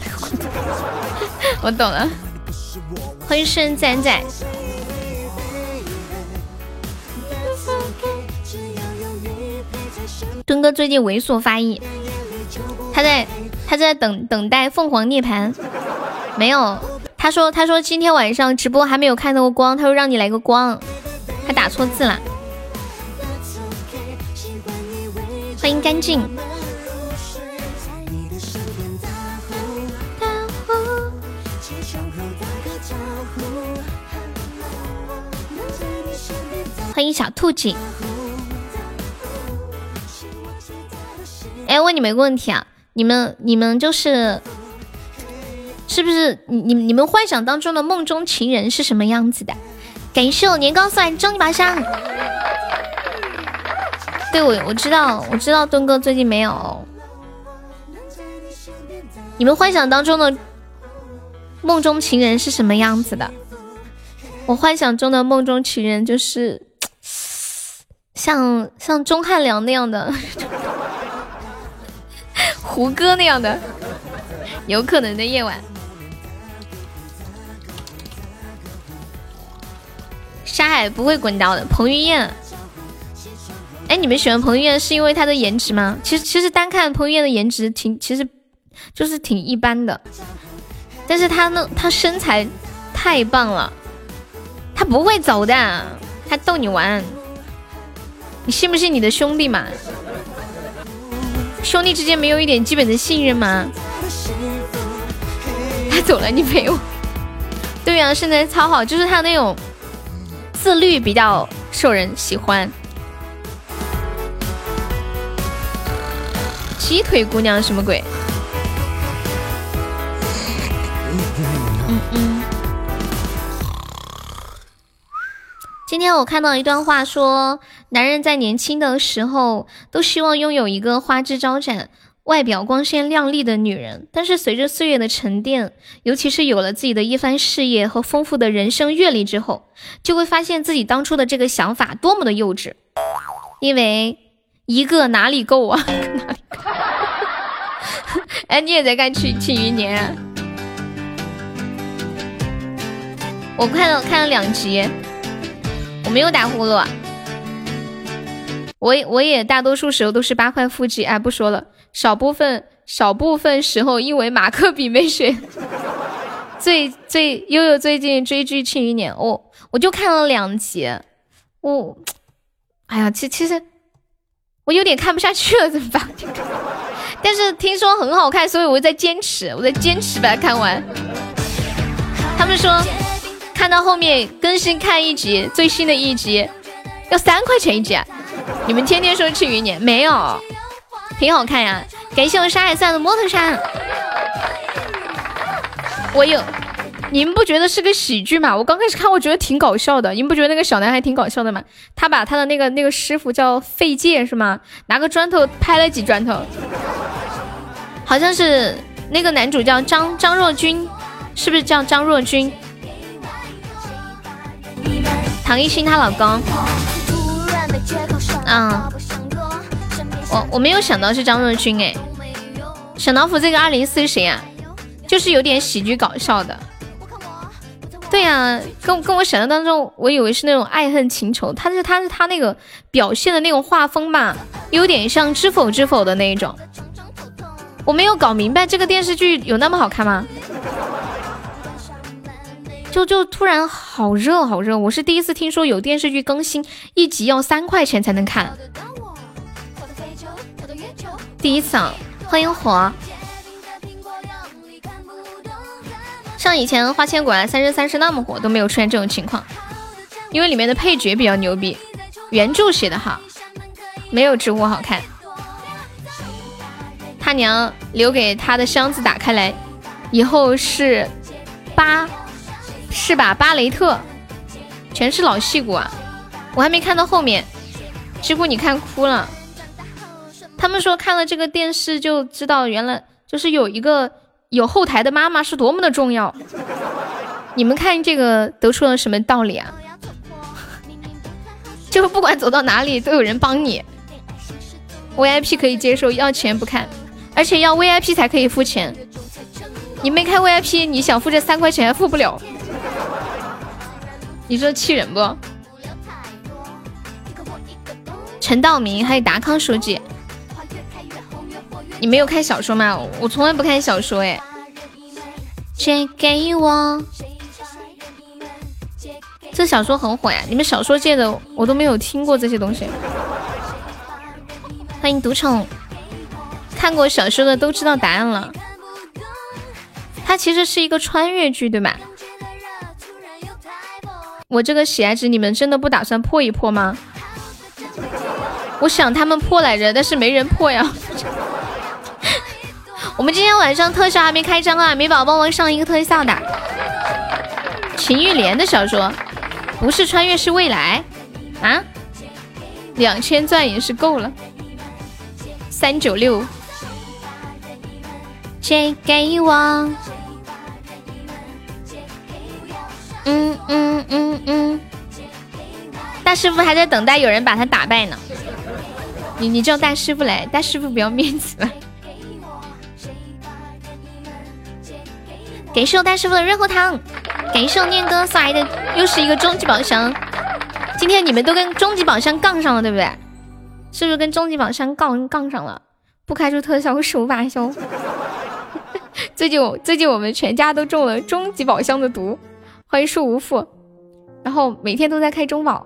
[laughs] 我懂了。欢迎生仔仔。墩哥最近猥琐发育，他在他在等等待凤凰涅槃。没有，他说他说今天晚上直播还没有看到过光，他说让你来个光，他打错字了。欢迎干净。欢迎小兔子。哎，问你们一个问题啊，你们你们就是是不是你你你们幻想当中的梦中情人是什么样子的？感谢我年糕送来终极宝箱。对我我知道我知道墩哥最近没有。你们幻想当中的梦中情人是什么样子的？我幻想中的梦中情人就是。像像钟汉良那样的，胡歌那样的，有可能的夜晚。沙海不会滚刀的，彭于晏。哎，你们喜欢彭于晏是因为他的颜值吗？其实其实单看彭于晏的颜值挺，其实就是挺一般的，但是他那他身材太棒了，他不会走的，他逗你玩。你信不信你的兄弟嘛？兄弟之间没有一点基本的信任吗？他走了，你陪我。对呀，身材超好，就是他那种自律比较受人喜欢。鸡腿姑娘什么鬼？嗯嗯。今天我看到一段话说。男人在年轻的时候都希望拥有一个花枝招展、外表光鲜亮丽的女人，但是随着岁月的沉淀，尤其是有了自己的一番事业和丰富的人生阅历之后，就会发现自己当初的这个想法多么的幼稚。因为一个哪里够啊？哪里够？哎，你也在看《庆庆余年》？我看了看了两集，我没有打呼噜。我也我也大多数时候都是八块腹肌。哎，不说了。少部分少部分时候，因为马克笔没水。[laughs] 最最悠悠最近追剧《庆余年》，我我就看了两集，我，哎呀，其其实我有点看不下去了，怎么办？[laughs] 但是听说很好看，所以我在坚持，我在坚持把它看完。他们说看到后面更新看一集，最新的一集要三块钱一集，[laughs] 你们天天说《吃余年》没有？挺好看呀，感谢我沙海算的摩托山。我有，你们不觉得是个喜剧吗？我刚开始看，我觉得挺搞笑的。你们不觉得那个小男孩挺搞笑的吗？他把他的那个那个师傅叫费介是吗？拿个砖头拍了几砖头，好像是那个男主叫张张若昀，是不是叫张若昀？唐艺昕她老公，嗯。我我没有想到是张若昀哎，小老虎这个二零四是谁呀？就是有点喜剧搞笑的。对呀，跟跟我想象当中，我以为是那种爱恨情仇，他是他是他那个表现的那种画风吧，有点像知否知否的那一种。我没有搞明白这个电视剧有那么好看吗？就就突然好热好热，我是第一次听说有电视剧更新一集要三块钱才能看。第一次啊，欢迎火。像以前《花千骨》啊，《三生三世》那么火，都没有出现这种情况，因为里面的配角比较牛逼，原著写的好，没有知乎好看。他娘留给他的箱子打开来，以后是八，是吧？巴雷特，全是老戏骨啊！我还没看到后面，知乎你看哭了。他们说看了这个电视就知道，原来就是有一个有后台的妈妈是多么的重要。你们看这个得出了什么道理啊？[laughs] 就是不管走到哪里都有人帮你。VIP 可以接受，要钱不看，而且要 VIP 才可以付钱。你没开 VIP，你想付这三块钱还付不了。你说气人不？陈道明还有达康书记。你没有看小说吗？我从来不看小说哎。借给我，这小说很火呀！你们小说界的我都没有听过这些东西。欢迎独宠，看过小说的都知道答案了。它其实是一个穿越剧，对吧？我这个喜爱值，你们真的不打算破一破吗？我想他们破来着，但是没人破呀。[laughs] 我们今天晚上特效还没开张啊，美宝宝帮忙上一个特效的。秦玉莲的小说，不是穿越是未来啊？两千钻也是够了。三九六，借给我。嗯嗯嗯嗯。大师傅还在等待有人把他打败呢。你你叫大师傅来，大师傅不要面子了。感谢我大师傅的润喉糖，感谢我念哥送来的又是一个终极宝箱。今天你们都跟终极宝箱杠上了，对不对？是不是跟终极宝箱杠杠上了？不开出特效手把销。[laughs] 最近我最近我们全家都中了终极宝箱的毒。欢迎树无父，然后每天都在开中宝。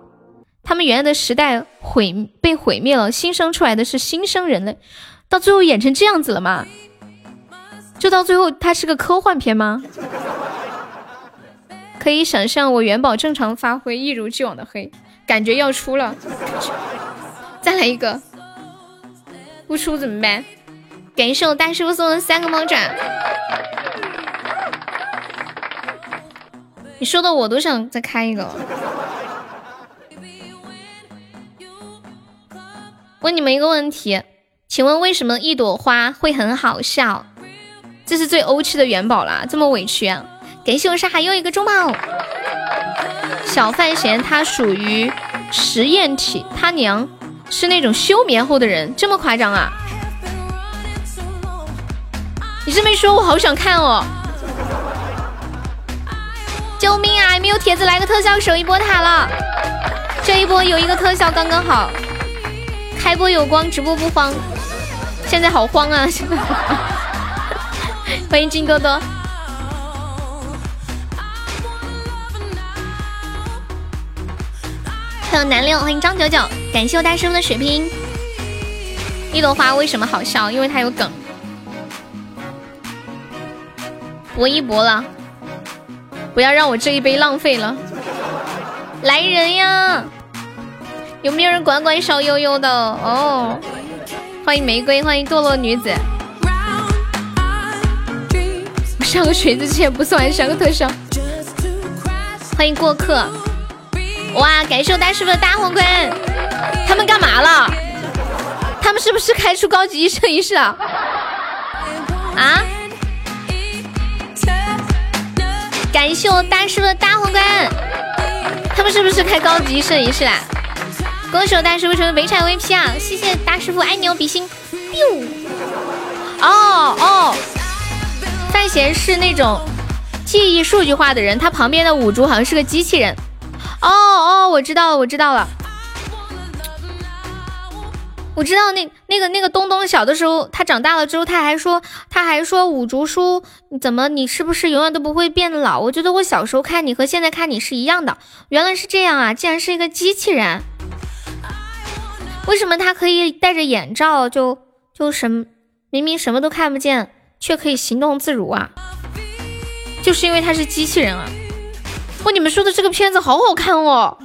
他们原来的时代毁被毁灭了，新生出来的是新生人类，到最后演成这样子了吗？就到最后，它是个科幻片吗？可以想象我元宝正常发挥，一如既往的黑，感觉要出了。再来一个，不出怎么办？感谢我大师傅送的三个猫爪。你说的我都想再开一个。问你们一个问题：请问为什么一朵花会很好笑？这是最欧气的元宝啦，这么委屈啊！感谢我沙海又一个中宝。小范闲他属于实验体，他娘是那种休眠后的人，这么夸张啊？你这么一说，我好想看哦！救命啊！没有铁子来个特效守一波塔了，这一波有一个特效刚刚好。开播有光，直播不慌。现在好慌啊！[laughs] 欢迎金多多。欢迎南六，欢迎张九九，感谢我大师傅的血拼。一朵花为什么好笑？因为它有梗。搏一搏了，不要让我这一杯浪费了。来人呀！有没有人管管小悠悠的？哦，欢迎玫瑰，欢迎堕落女子。上个锤子切不算，上个特效。欢迎过客。哇，感谢我大师傅的大皇冠。他们干嘛了？他们是不是开出高级医生仪式了？啊？感谢我大师傅的大皇冠。他们是不是开高级摄影师啦？恭喜我大师傅成为北产 VP 啊！谢谢大师傅，爱你哦，比心。哦哦。范闲是那种记忆数据化的人，他旁边的五竹好像是个机器人。哦哦，我知道了，我知道了。我知道那那个那个东东小的时候，他长大了之后，他还说他还说五竹叔，怎么你是不是永远都不会变老？我觉得我小时候看你和现在看你是一样的。原来是这样啊！竟然是一个机器人，为什么他可以戴着眼罩就就什明明什么都看不见？却可以行动自如啊，就是因为他是机器人啊！哇，你们说的这个片子好好看哦！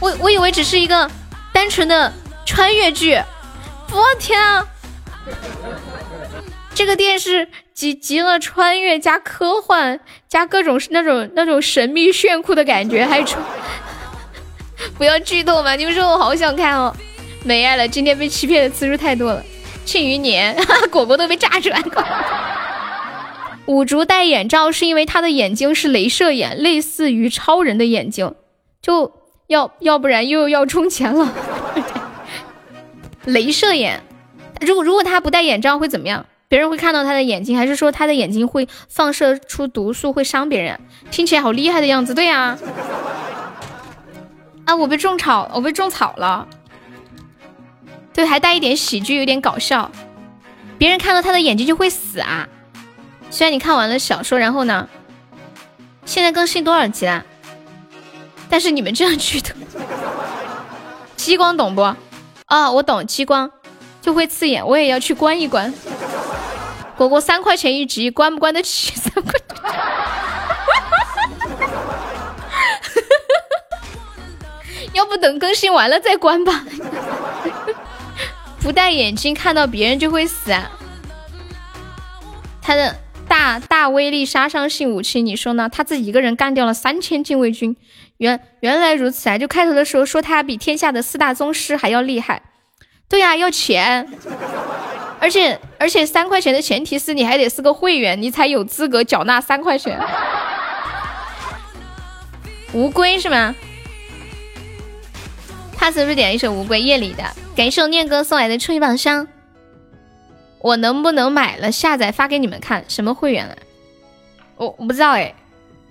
我我以为只是一个单纯的穿越剧，我天啊！这个电视集集了穿越加科幻加各种那种那种神秘炫酷的感觉，还出不要剧透嘛！你们说我好想看哦，没爱了，今天被欺骗的次数太多了。庆余年，[laughs] 果果都被炸出来了。五竹戴眼罩是因为他的眼睛是镭射眼，类似于超人的眼睛，就要要不然又要充钱了。镭射眼，如果如果他不戴眼罩会怎么样？别人会看到他的眼睛，还是说他的眼睛会放射出毒素，会伤别人？听起来好厉害的样子。对呀。啊，我被种草，我被种草了。对，还带一点喜剧，有点搞笑。别人看到他的眼睛就会死啊！虽然你看完了小说，然后呢？现在更新多少集了？但是你们这样去的，[laughs] 激光懂不？啊，我懂，激光就会刺眼，我也要去关一关。果果三块钱一集，关不关得起？[laughs] 三块。[laughs] 要不等更新完了再关吧。不戴眼镜看到别人就会死啊！他的大大威力杀伤性武器，你说呢？他自己一个人干掉了三千禁卫军，原原来如此啊！就开头的时候说他比天下的四大宗师还要厉害，对呀，要钱，而且而且三块钱的前提是你还得是个会员，你才有资格缴纳三块钱。乌龟是吗？他是不是点一首《乌龟夜里的》？感谢我念哥送来的初级宝箱，我能不能买了下载发给你们看？什么会员啊？我我不知道哎，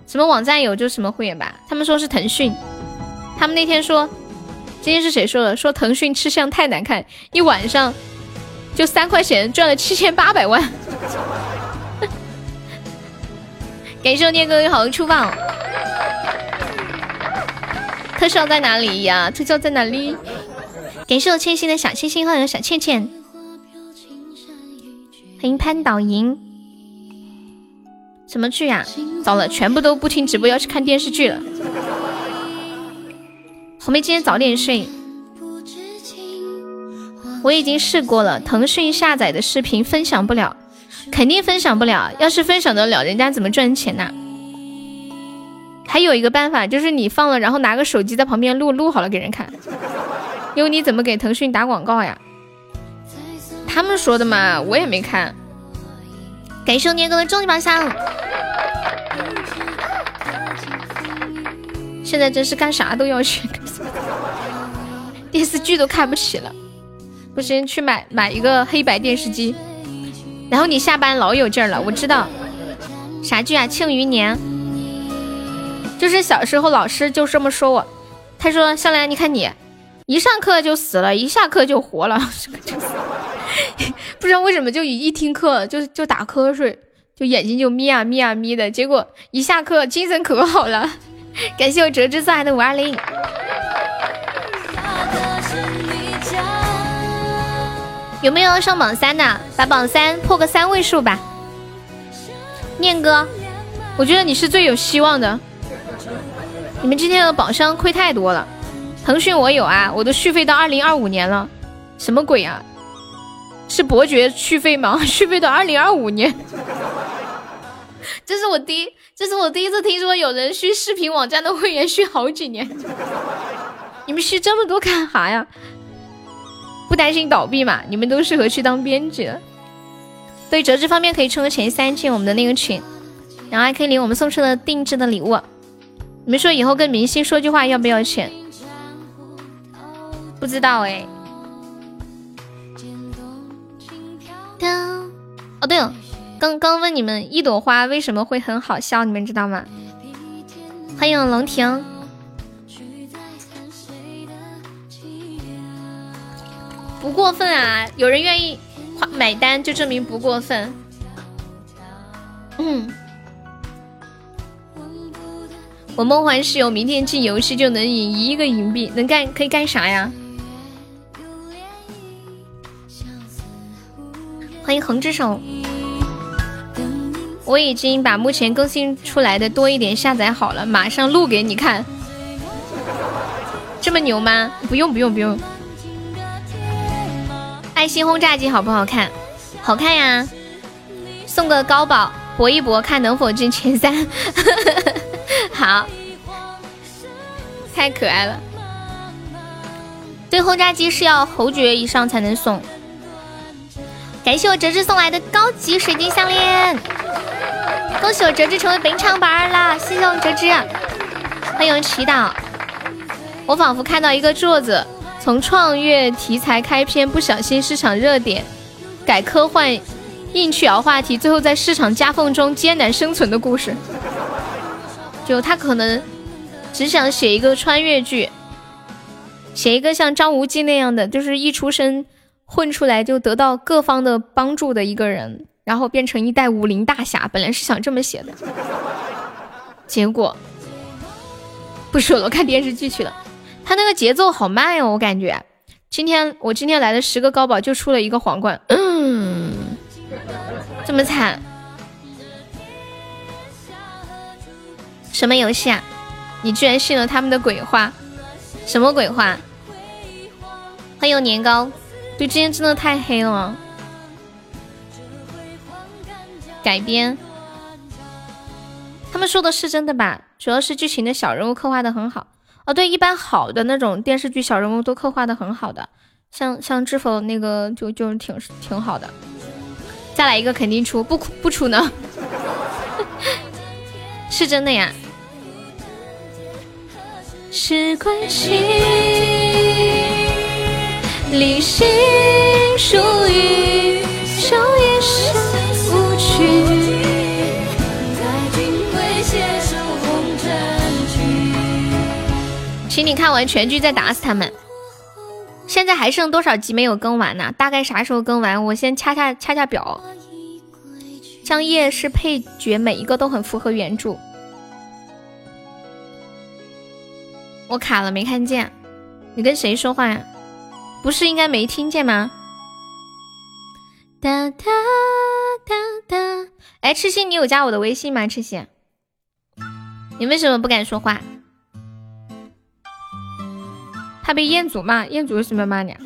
什么网站有就什么会员吧。他们说是腾讯，他们那天说，今天是谁说的？说腾讯吃相太难看，一晚上就三块钱赚了七千八百万。[laughs] 感谢我念哥有好的出棒，特效在哪里呀？特效在哪里？感谢我千心的小星星，欢迎小倩倩，欢迎潘导莹。什么剧呀？糟了，全部都不听直播，要去看电视剧了。红梅今天早点睡。我已经试过了，腾讯下载的视频分享不了，肯定分享不了。要是分享得了，人家怎么赚钱呢？还有一个办法，就是你放了，然后拿个手机在旁边录，录好了给人看。因为你怎么给腾讯打广告呀？他们说的嘛，我也没看。感谢年哥的终极宝箱。现在真是干啥都要钱，电视剧都看不起了。不行，去买买一个黑白电视机。然后你下班老有劲儿了，我知道。啥剧啊？《庆余年》。就是小时候老师就这么说我，他说：“香莲，你看你，一上课就死了，一下课就活了。” [laughs] 不知道为什么，就一听课就就打瞌睡，就眼睛就眯啊眯啊眯的。结果一下课精神可好了。[laughs] 感谢我折枝送来的五二零。有没有上榜三的？把榜三破个三位数吧。念哥，我觉得你是最有希望的。你们今天的宝箱亏太多了。腾讯我有啊，我都续费到二零二五年了。什么鬼啊？是伯爵续费吗？[laughs] 续费到二零二五年，这是我第一，这是我第一次听说有人续视频网站的会员续好几年。你们续这么多干啥呀？不担心倒闭嘛？你们都适合去当编辑。对折纸方面可以冲个前三进我们的那个群，然后还可以领我们送出的定制的礼物。你们说以后跟明星说句话要不要钱？不知道哎。哦对了，刚刚问你们一朵花为什么会很好笑，你们知道吗？欢迎龙婷，不过分啊！有人愿意花买单，就证明不过分。嗯，我梦幻室友明天进游戏就能赢一个银币，能干可以干啥呀？欢迎横之手，我已经把目前更新出来的多一点下载好了，马上录给你看。这么牛吗？不用不用不用。爱心轰炸机好不好看？好看呀！送个高保搏一搏，看能否进前三。[laughs] 好，太可爱了。对，轰炸机是要侯爵以上才能送。感谢我折纸送来的高级水晶项链，恭喜我折纸成为本场榜二啦！谢谢我折纸，欢迎祈祷。我仿佛看到一个座子从创业题材开篇，不小心市场热点改科幻，硬去熬话题，最后在市场夹缝中艰难生存的故事。就他可能只想写一个穿越剧，写一个像张无忌那样的，就是一出生。混出来就得到各方的帮助的一个人，然后变成一代武林大侠。本来是想这么写的，结果不说了，看电视剧去了。他那个节奏好慢哟，我感觉。今天我今天来了十个高宝，就出了一个皇冠，嗯，这么惨。什么游戏啊？你居然信了他们的鬼话？什么鬼话？欢迎年糕。对，今天真的太黑了。改编，他们说的是真的吧？主要是剧情的小人物刻画的很好。哦，对，一般好的那种电视剧小人物都刻画的很好的，像像知否那个就就挺挺好的。再来一个肯定出，不不出呢？[laughs] 是真的呀。是关心。理性属于笑也是无趣。请你看完全剧再打死他们。现在还剩多少集没有更完呢？大概啥时候更完？我先掐掐掐掐表。江夜是配角，每一个都很符合原著。我卡了，没看见。你跟谁说话呀？不是应该没听见吗？哒哒哒哒！哎，赤心，你有加我的微信吗？赤心，你为什么不敢说话？怕被彦祖骂？彦祖为什么要骂你？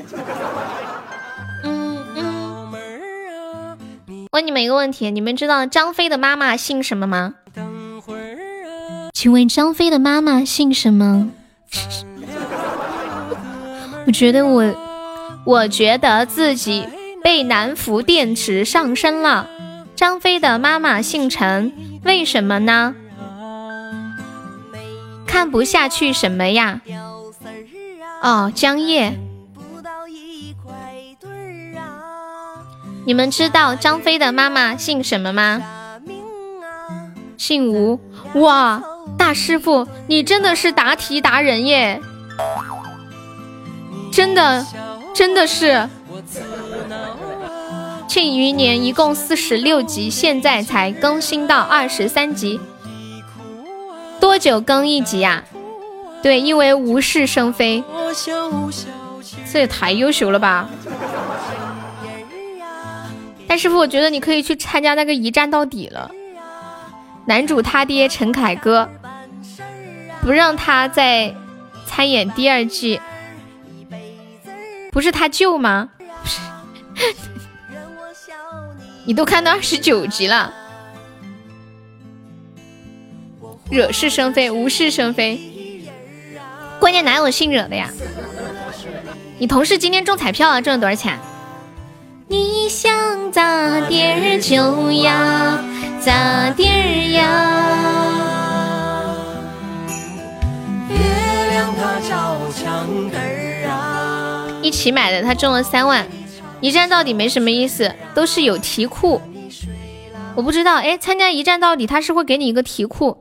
嗯嗯。问你们一个问题：你们知道张飞的妈妈姓什么吗？请问张飞的妈妈姓什么？我觉得我，我觉得自己被南孚电池上身了。张飞的妈妈姓陈，为什么呢？看不下去什么呀？哦，江夜。你们知道张飞的妈妈姓什么吗？姓吴。哇，大师傅，你真的是答题达人耶！真的，真的是。《庆余年》一共四十六集，现在才更新到二十三集，多久更一集呀？对，因为无事生非，这也太优秀了吧！但师傅，我觉得你可以去参加那个一站到底了。男主他爹陈凯歌不让他再参演第二季，不是他舅吗？你都看到二十九集了，惹是生非，无事生非。关键哪有姓惹的呀？你同事今天中彩票了，中了多少钱？你想咋地儿就呀咋地儿呀。月亮它照墙根。一起买的，他中了三万。一站到底没什么意思，都是有题库。我不知道，哎，参加一站到底，他是会给你一个题库，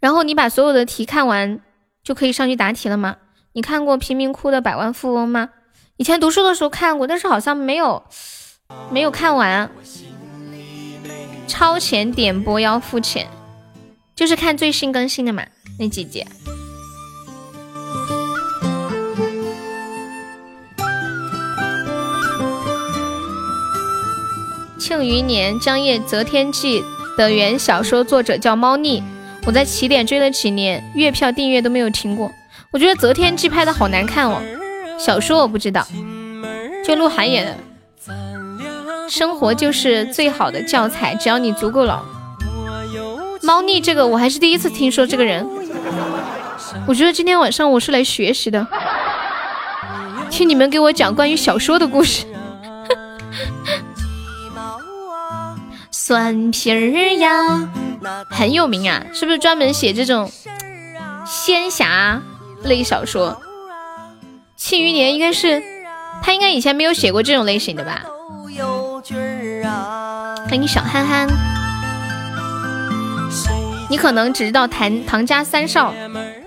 然后你把所有的题看完，就可以上去答题了吗？你看过贫民窟的百万富翁吗？以前读书的时候看过，但是好像没有没有看完。超前点播要付钱，就是看最新更新的嘛，那几集。庆余年，张掖《择天记》的原小说作者叫猫腻，我在起点追了几年，月票订阅都没有停过。我觉得《择天记》拍的好难看哦，小说我不知道，就鹿晗演的。生活就是最好的教材，只要你足够老。猫腻这个我还是第一次听说这个人，我觉得今天晚上我是来学习的，听你们给我讲关于小说的故事。蒜皮儿呀，很有名啊，是不是专门写这种仙侠类小说？《庆余年》应该是他应该以前没有写过这种类型的吧？欢迎小憨憨，你可能只知道唐唐家三少，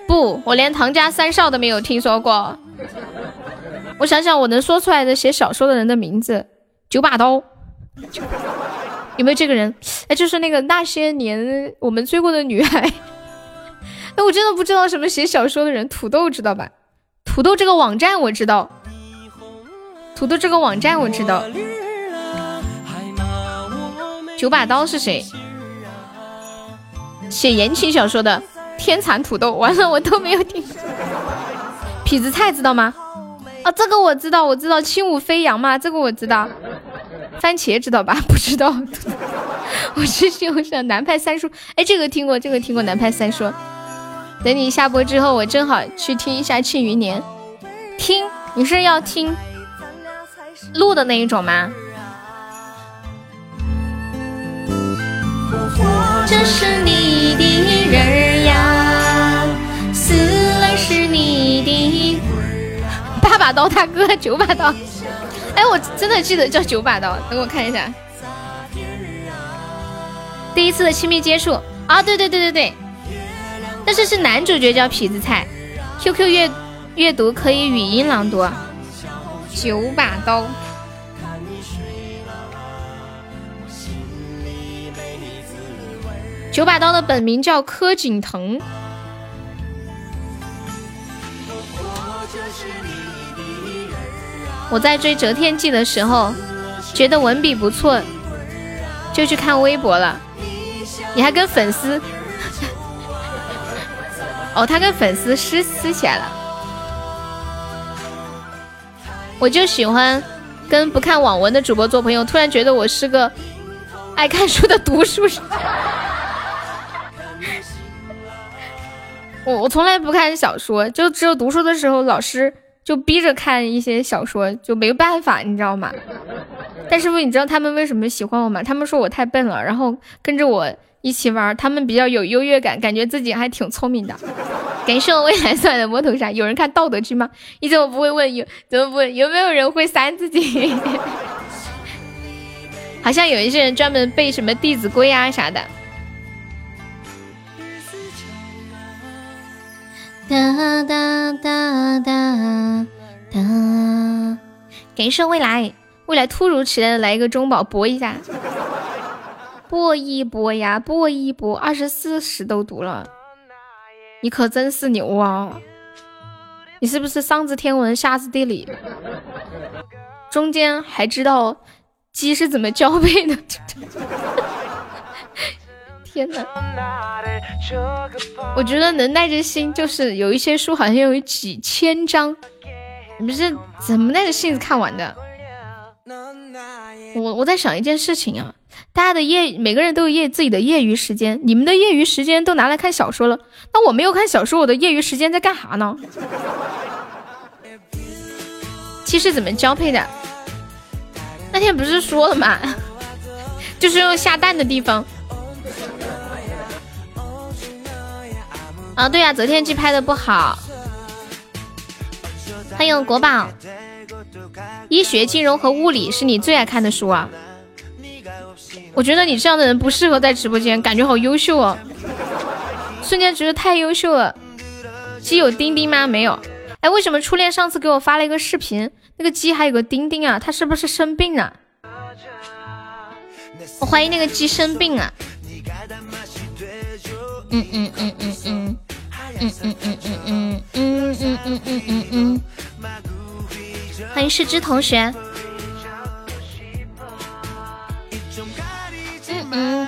不，我连唐家三少都没有听说过。我想想，我能说出来的写小说的人的名字，九把刀。有没有这个人？哎，就是那个那些年我们追过的女孩。[laughs] 哎，我真的不知道什么写小说的人。土豆知道吧？土豆这个网站我知道。土豆这个网站我知道。九把刀是谁？写言情小说的天蚕土豆。完了，我都没有听。痞子蔡知道吗？啊，这个我知道，我知道轻舞飞扬嘛，这个我知道。番茄知道吧？[laughs] 不知道。[laughs] 我是用上南派三叔，哎，这个听过，这个听过南派三叔。等你下播之后，我正好去听一下《庆余年》。听，你是要听录的那一种吗？活着是你的人儿呀，死了是你的八把刀大哥，九把刀。哎，我真的记得叫九把刀，等我看一下。第一次的亲密接触啊，对对对对对，但是是男主角叫痞子菜，QQ 阅阅读可以语音朗读。九把刀，九把刀的本名叫柯景腾。我我在追《择天记》的时候，觉得文笔不错，就去看微博了。你还跟粉丝？[laughs] 哦，他跟粉丝撕撕起来了。我就喜欢跟不看网文的主播做朋友。突然觉得我是个爱看书的读书人。[laughs] 我我从来不看小说，就只有读书的时候，老师。就逼着看一些小说，就没办法，你知道吗？但是不，你知道他们为什么喜欢我吗？他们说我太笨了，然后跟着我一起玩，他们比较有优越感，感觉自己还挺聪明的。感谢我未来送来的摸头杀。有人看《道德经》吗？你怎么不会问有？怎么不问有没有人会扇自己？[laughs] 好像有一些人专门背什么《弟子规》啊啥的。哒哒哒哒哒！感谢未来，未来突如其来的来一个中宝搏一下，搏一搏呀，搏一搏，二十四史都读了，你可真是牛啊！你是不是上知天文下知地理，中间还知道鸡是怎么交配的？天呐，我觉得能耐着心，就是有一些书好像有几千章，你们是怎么耐着性子看完的？我我在想一件事情啊，大家的业每个人都有业自己的业余时间，你们的业余时间都拿来看小说了，那我没有看小说，我的业余时间在干啥呢？其实怎么交配的？那天不是说了吗？就是用下蛋的地方。啊，对呀，择天记拍的不好。欢迎国宝，医学、金融和物理是你最爱看的书啊。我觉得你这样的人不适合在直播间，感觉好优秀哦，瞬间觉得太优秀了。鸡有钉钉吗？没有。哎，为什么初恋上次给我发了一个视频，那个鸡还有个钉钉啊？它是不是生病了？我怀疑那个鸡生病啊。嗯嗯。嗯嗯嗯嗯嗯嗯嗯嗯嗯嗯嗯嗯嗯，欢迎世之同学。嗯嗯，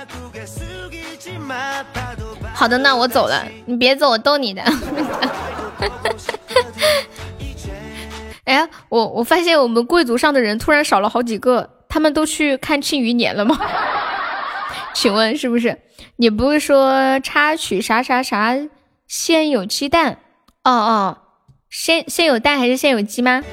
好的，那我走了，你别走，我逗你的。哎，我我发现我们贵族上的人突然少了好几个，他们都去看《庆余年》了吗？请问是不是？你不是说插曲啥啥啥？先有鸡蛋，哦哦，先先有蛋还是先有鸡吗？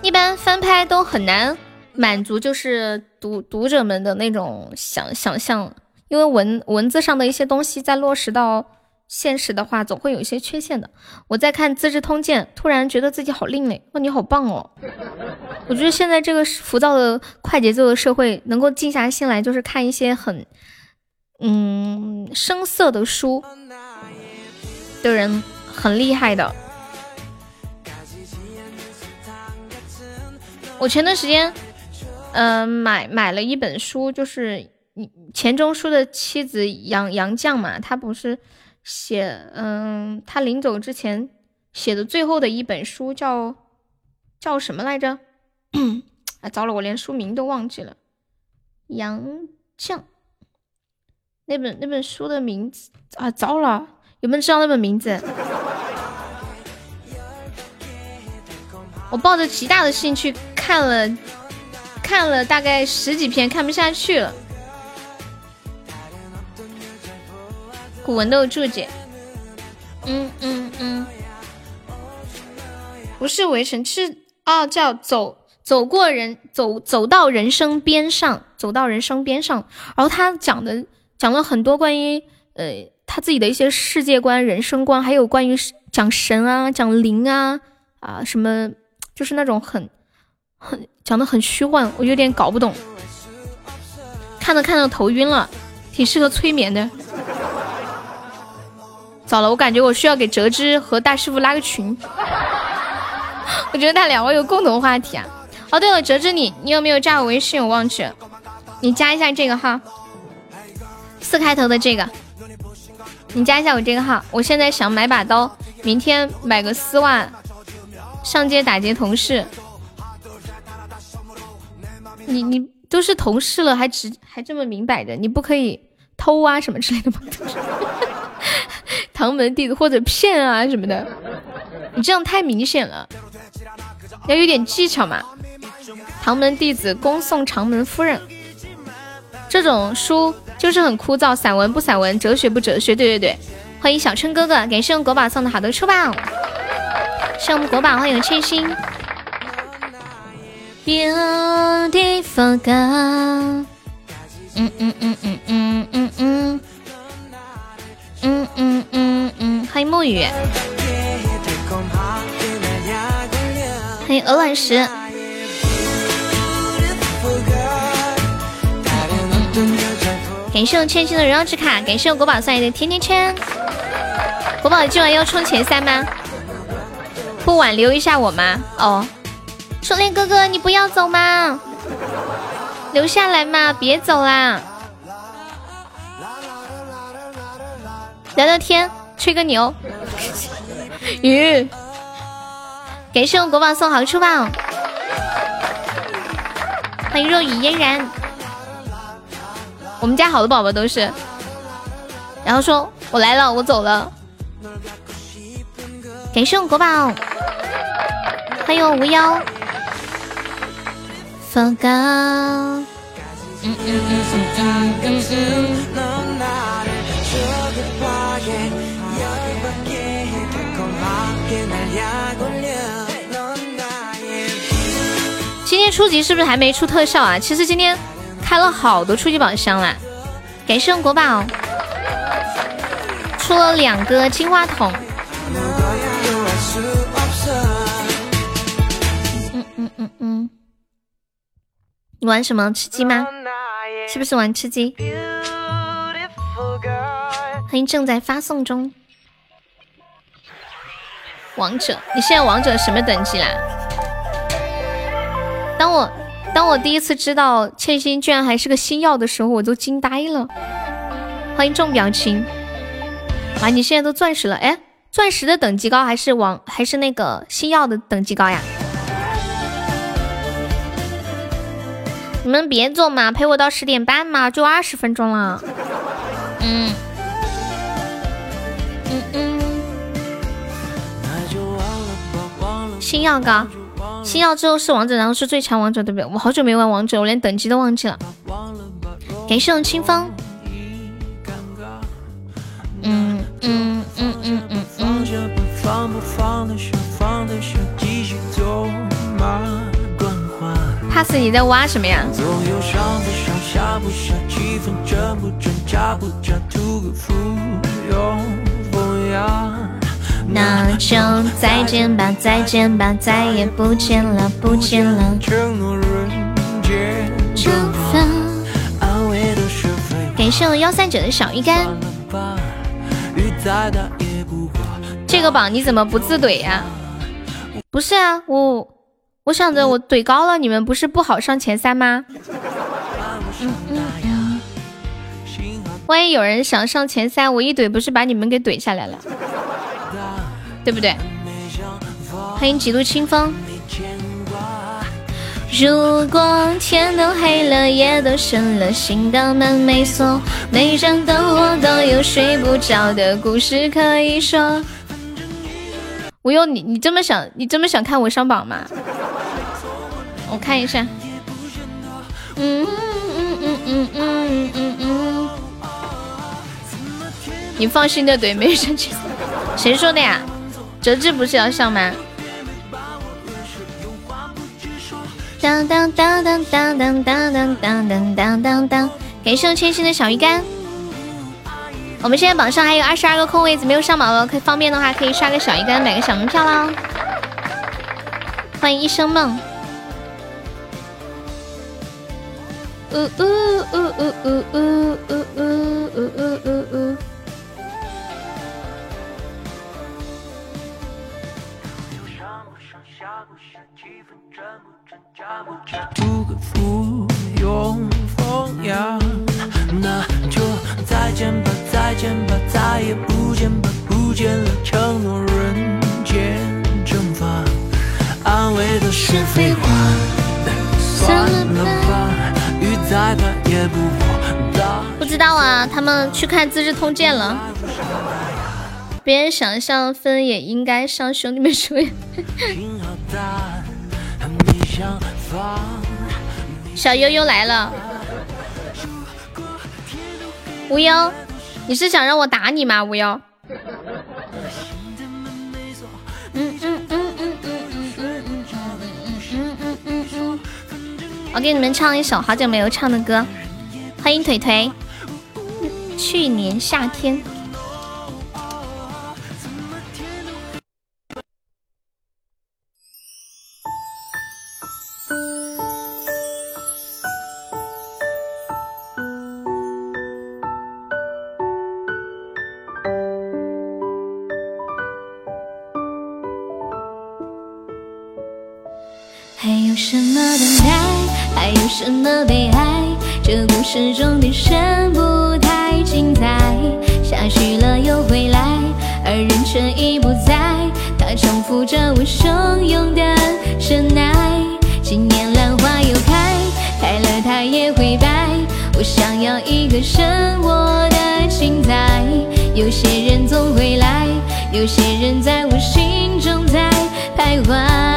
一般翻拍都很难满足，就是读读者们的那种想想象，因为文文字上的一些东西在落实到现实的话，总会有一些缺陷的。我在看《资治通鉴》，突然觉得自己好另类，哇，你好棒哦！我觉得现在这个浮躁的快节奏的社会，能够静下心来，就是看一些很。嗯，深色的书的人很厉害的。我前段时间，嗯，买买了一本书，就是钱钟书的妻子杨杨绛嘛，他不是写，嗯，他临走之前写的最后的一本书叫叫什么来着？[coughs] 哎，糟了，我连书名都忘记了。杨绛。那本那本书的名字啊，糟了，有没有知道那本名字？[laughs] 我抱着极大的兴趣看了，看了大概十几篇，看不下去了。古文都有注解。嗯嗯嗯，不是围城，是哦，叫走走过人走走到人生边上，走到人生边上，然后他讲的。讲了很多关于呃他自己的一些世界观、人生观，还有关于讲神啊、讲灵啊啊什么，就是那种很很讲的很虚幻，我有点搞不懂，看着看着头晕了，挺适合催眠的。早了，我感觉我需要给哲之和大师傅拉个群，我觉得他两位有共同话题啊。哦，对了，哲之你你有没有加我微信？我忘记了，你加一下这个号。四开头的这个，你加一下我这个号。我现在想买把刀，明天买个丝袜，上街打劫同事。你你都是同事了，还直还这么明摆着，你不可以偷啊什么之类的吗？[laughs] 唐门弟子或者骗啊什么的，你这样太明显了，要有点技巧嘛。唐门弟子恭送长门夫人，这种书。就是很枯燥，散文不散文，哲学不哲学，对对对，欢迎小春哥哥，感谢我们国宝送的好多出宝，谢我们国宝，欢迎千心。Beautiful girl，嗯嗯嗯嗯嗯嗯嗯，嗯嗯嗯嗯，欢迎沐雨，欢迎鹅卵石。感谢我千心的荣耀之卡，感谢我国宝送来的甜甜圈。国宝今晚要冲前三吗？不挽留一下我吗？哦。初恋哥哥，你不要走吗，留下来嘛，别走啦，聊聊天，吹个牛。[laughs] 鱼，感谢我国宝送好出宝，欢迎若雨嫣然。我们家好多宝宝都是，然后说我来了，我走了。感谢我国宝，欢迎我无忧。放高。嗯嗯嗯嗯嗯嗯。今天初级是不是还没出特效啊？其实今天开了好多初级宝箱啦，感谢国宝，出了两个金话筒。嗯嗯嗯嗯。你玩什么吃鸡吗？是不是玩吃鸡？欢迎正在发送中。王者，你现在王者什么等级啦？当我当我第一次知道欠薪居然还是个星耀的时候，我都惊呆了。欢迎重表情。啊，你现在都钻石了？哎，钻石的等级高还是王还是那个星耀的等级高呀？你们别走嘛，陪我到十点半嘛，就二十分钟了。嗯嗯嗯。星耀高，星耀之后是王者，然后是最强王者，对不对？我好久没玩王者，我连等级都忘记了。感谢我清风。嗯嗯嗯嗯嗯嗯。怕死你在挖什么呀？那就再见吧，再见吧，再也不见了，不见了。感谢我幺三九的小鱼干。这个榜你怎么不自怼呀？不是啊，我。我想着我怼高了，你们不是不好上前三吗？嗯嗯。万一有人想上前三，我一怼不是把你们给怼下来了，对不对？欢迎几度清风。如果天都黑了，夜都深了，心的门没锁，每盏灯火都有睡不着的故事可以说。我用，你你这么想，你这么想看我上榜吗？我看一下。嗯嗯嗯嗯嗯嗯嗯。你放心的怼，没生气。谁说的呀？哲志不是要上吗？当当当当当当当当当当当当。感谢我千心的小鱼干。我们现在榜上还有二十二个空位子没有上榜了，可以方便的话可以刷个小鱼干买个小门票啦。欢迎一生梦。呜呜呜呜呜呜呜呜呜呜呜。图个福，永风雅，那就再见吧。再见吧，再也不见吧，不见了承诺，人间蒸发，安慰的是废话。算了吧，雨再大也不过大。不知道啊，他们去看《资治通鉴》了。别人想象分也应该上，兄弟们说呀。[laughs] 小悠悠来了，无忧。你是想让我打你吗？无忧，我给你们唱一首好久没有唱的歌。欢迎腿腿，去年夏天。这故事中的人不太精彩。下去了又回来，而人却已不在。他重复着我汹涌的忍耐。今年兰花又开，开了它也会败。我想要一个人我的精彩。有些人总会来，有些人在我心中在徘徊。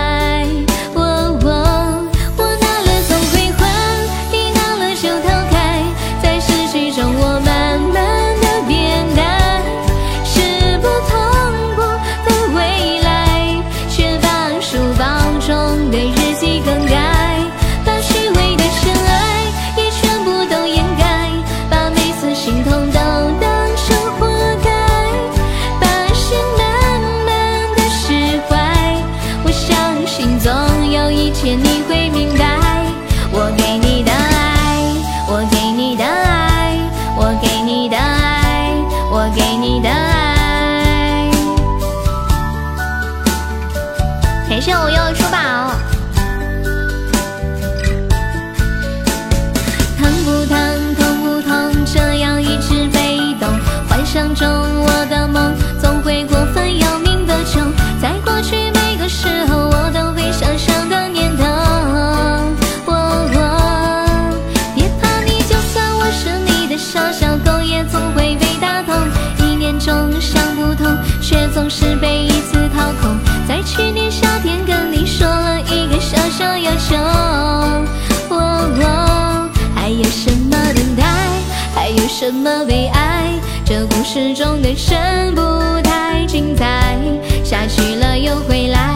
这故事中的人不太精彩，下去了又回来，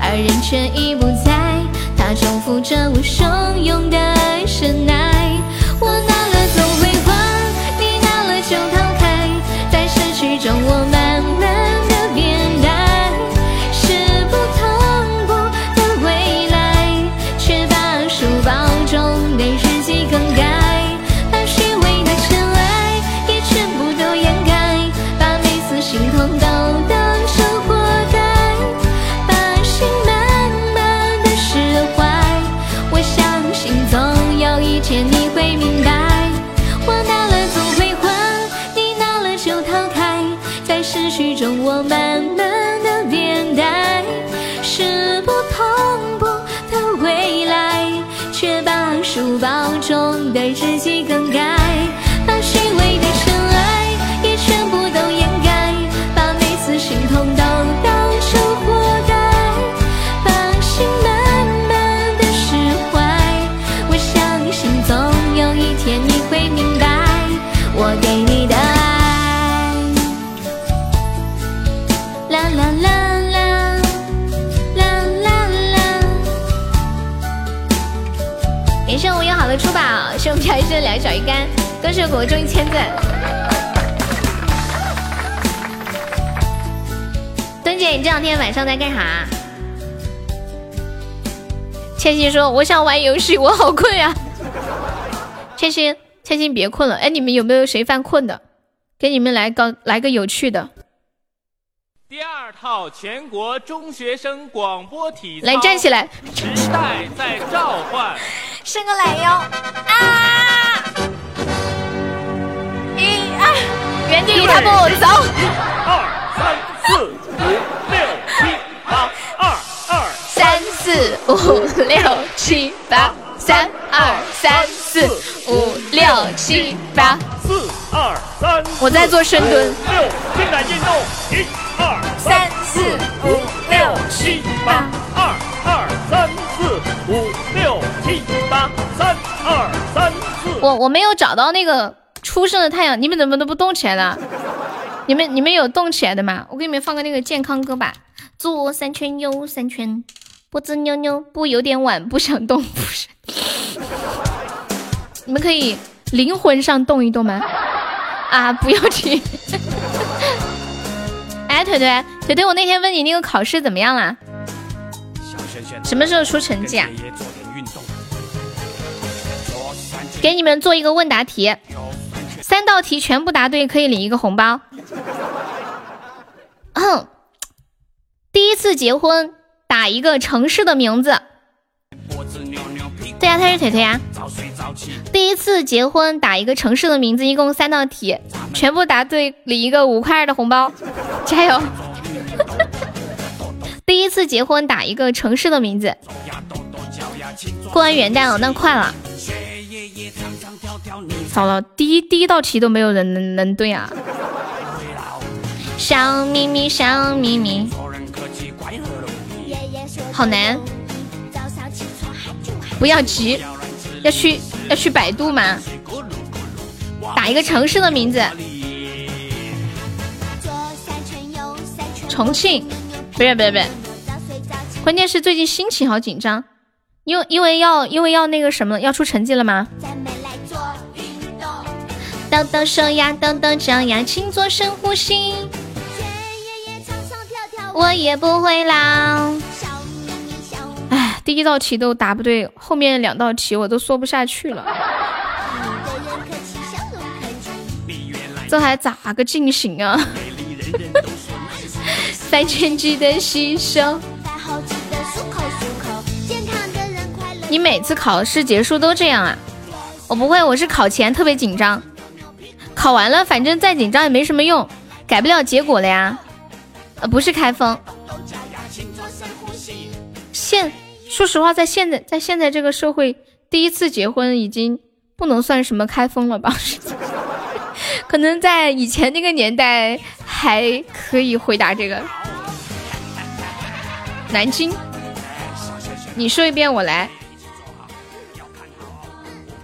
而人却已不在。他重复着我汹涌的干，恭喜果中一千赞。墩姐，你这两天晚上在干啥？千玺说：“我想玩游戏，我好困呀。”千玺，千玺别困了。哎，你们有没有谁犯困的？给你们来个来个有趣的。第二套全国中学生广播体操，来站起来。时代在召唤。伸个懒腰啊！原地踏步走。一二三四五六七八，二二三四五六七八，三二三四五六七八，四二三。我在做深蹲。六，现在运动。一二三四五六七八，二二三四五六七。八三二三四，我我没有找到那个初升的太阳，你们怎么都不动起来了？你们你们有动起来的吗？我给你们放个那个健康歌吧，左三圈右三圈，脖子扭扭，不有点晚，不想动，不是。你们可以灵魂上动一动吗？[laughs] 啊，不要去。[laughs] 哎，腿腿腿腿，我那天问你那个考试怎么样了？什么时候出成绩啊？给你们做一个问答题，三道题全部答对可以领一个红包。哼，第一次结婚打一个城市的名字。对呀，他是腿腿呀。第一次结婚打一个城市的名字，一共三道题，全部答对领一个五块二的红包，加油！[laughs] 第一次结婚打一个城市的名字，过完元旦了，那快了。糟了，第一第一道题都没有人能能对啊！小咪咪，小咪咪，好难。不要急，要去要去百度吗？打一个城市的名字，重庆，不是不是不是，关键是最近心情好紧张，因为因为要因为要那个什么要出成绩了吗？抖抖手呀，抖抖脚呀，请做深呼吸。我也不会老。哎，第一道题都答不对，后面两道题我都说不下去了。这还咋个进行啊？[laughs] 三千级的吸收。你每次考试结束都这样啊？我不会，我是考前特别紧张。考完了，反正再紧张也没什么用，改不了结果了呀。呃，不是开封。现说实话，在现在在现在这个社会，第一次结婚已经不能算什么开封了吧？[laughs] 可能在以前那个年代还可以回答这个。南京，你说一遍，我来。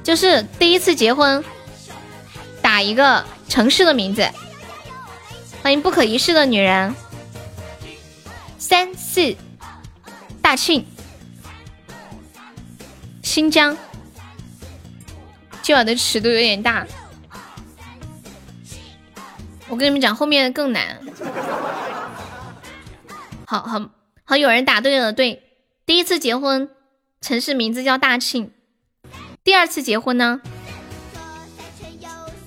就是第一次结婚。打一个城市的名字，欢迎不可一世的女人。三四，大庆，新疆。今晚的尺度有点大，我跟你们讲，后面更难。好好好，有人答对了，对，第一次结婚，城市名字叫大庆。第二次结婚呢？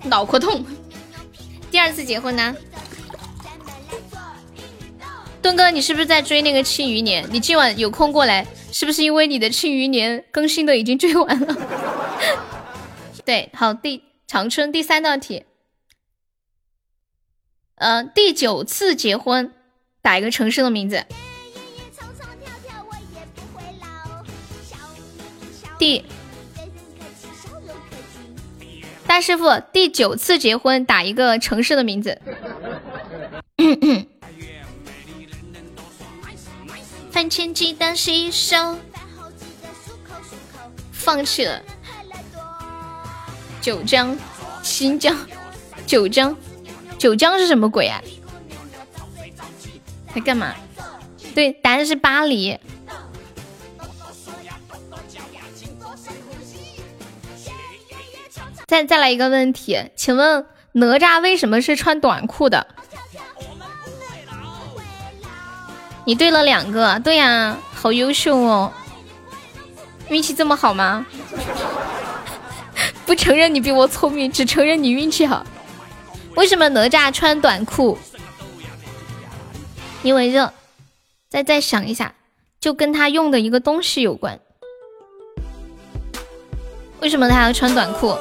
脑壳痛。第二次结婚呢？东哥，你是不是在追那个《庆余年》？你今晚有空过来，是不是因为你的《庆余年》更新的已经追完了？[laughs] 对，好，第长春第三道题，呃，第九次结婚，打一个城市的名字。第。大师傅，第九次结婚打一个城市的名字。[coughs] 三千记得洗手。放弃了。九江，新疆，九江，九江是什么鬼啊？在干嘛？对，答案是巴黎。再再来一个问题，请问哪吒为什么是穿短裤的？你对了两个，对呀，好优秀哦，运气这么好吗？[laughs] 不承认你比我聪明，只承认你运气好。为什么哪吒穿短裤？因为热。再再想一下，就跟他用的一个东西有关。为什么他要穿短裤？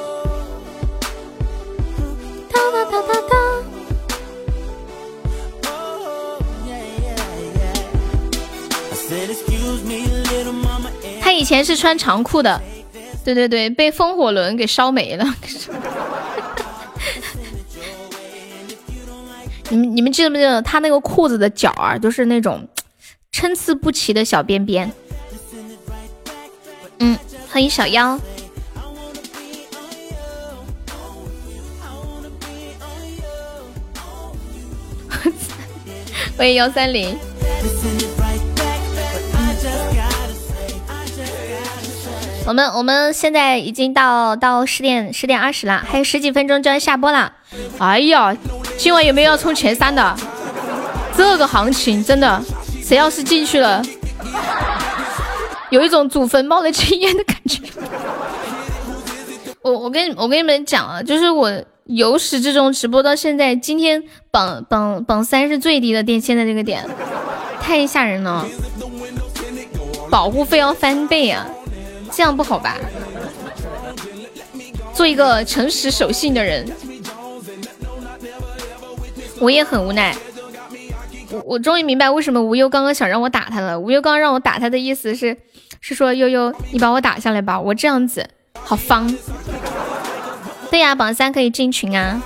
以前是穿长裤的，对对对，被风火轮给烧没了。[laughs] 你们你们记得不记得他那个裤子的角啊，都是那种参差不齐的小边边。嗯，欢迎小妖。[laughs] 欢迎幺三零。我们我们现在已经到到十点十点二十了，还有十几分钟就要下播了。哎呀，今晚有没有要冲前三的？这个行情真的，谁要是进去了，有一种祖坟冒了青烟的感觉。我我跟我跟你们讲啊，就是我由始至终直播到现在，今天榜榜榜三是最低的点，现在这个点太吓人了，保护费要翻倍啊，这样不好吧？做一个诚实守信的人，我也很无奈。我我终于明白为什么无忧刚刚想让我打他了。无忧刚刚让我打他的意思是，是说悠悠你把我打下来吧，我这样子好方。对呀，榜三可以进群啊。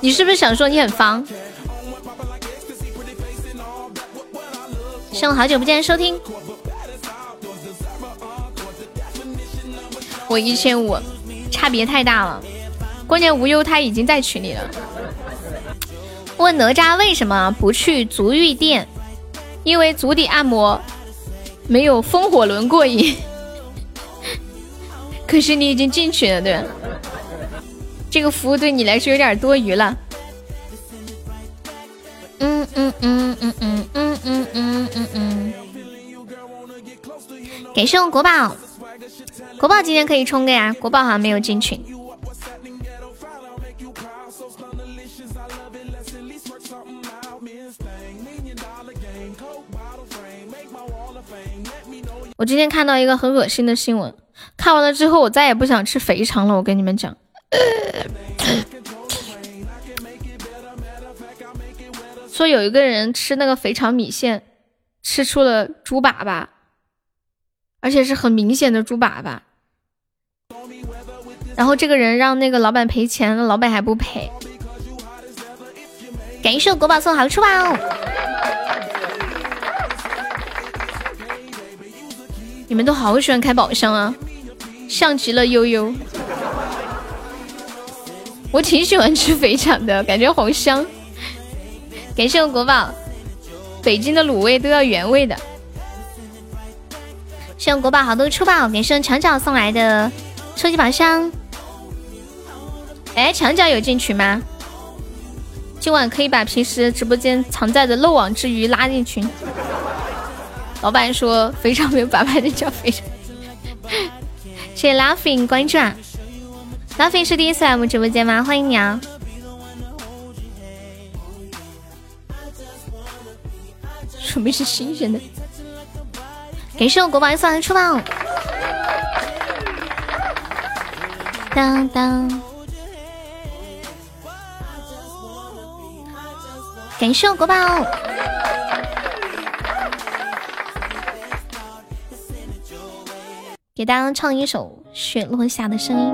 你是不是想说你很方？生好久不见，收听。我一千五，差别太大了。关键无忧他已经在群里了。问哪吒为什么不去足浴店？因为足底按摩没有风火轮过瘾。[laughs] 可是你已经进去了，对？这个服务对你来说有点多余了。嗯嗯嗯嗯嗯嗯嗯嗯嗯嗯。感谢我国宝，国宝今天可以冲个呀！国宝好像没有进群。我今天看到一个很恶心的新闻，看完了之后我再也不想吃肥肠了。我跟你们讲，说有一个人吃那个肥肠米线，吃出了猪粑粑，而且是很明显的猪粑粑。然后这个人让那个老板赔钱，老板还不赔。感谢国宝送好吃包。你们都好喜欢开宝箱啊，像极了悠悠。我挺喜欢吃肥肠的，感觉好香。感谢我国宝，北京的卤味都要原味的。谢我国宝好多出宝，感谢墙角送来的超级宝箱。哎，墙角有进群吗？今晚可以把平时直播间藏在的漏网之鱼拉进群。老板说肥肠没有粑粑的叫肥肠，谢谢 Laughing 关注啊，Laughing 是第一次来我们直播间吗？欢迎你啊！说明是新鲜的，感谢我国宝送来的出宝，当当，感谢我国宝。给大家唱一首《雪落下的声音》。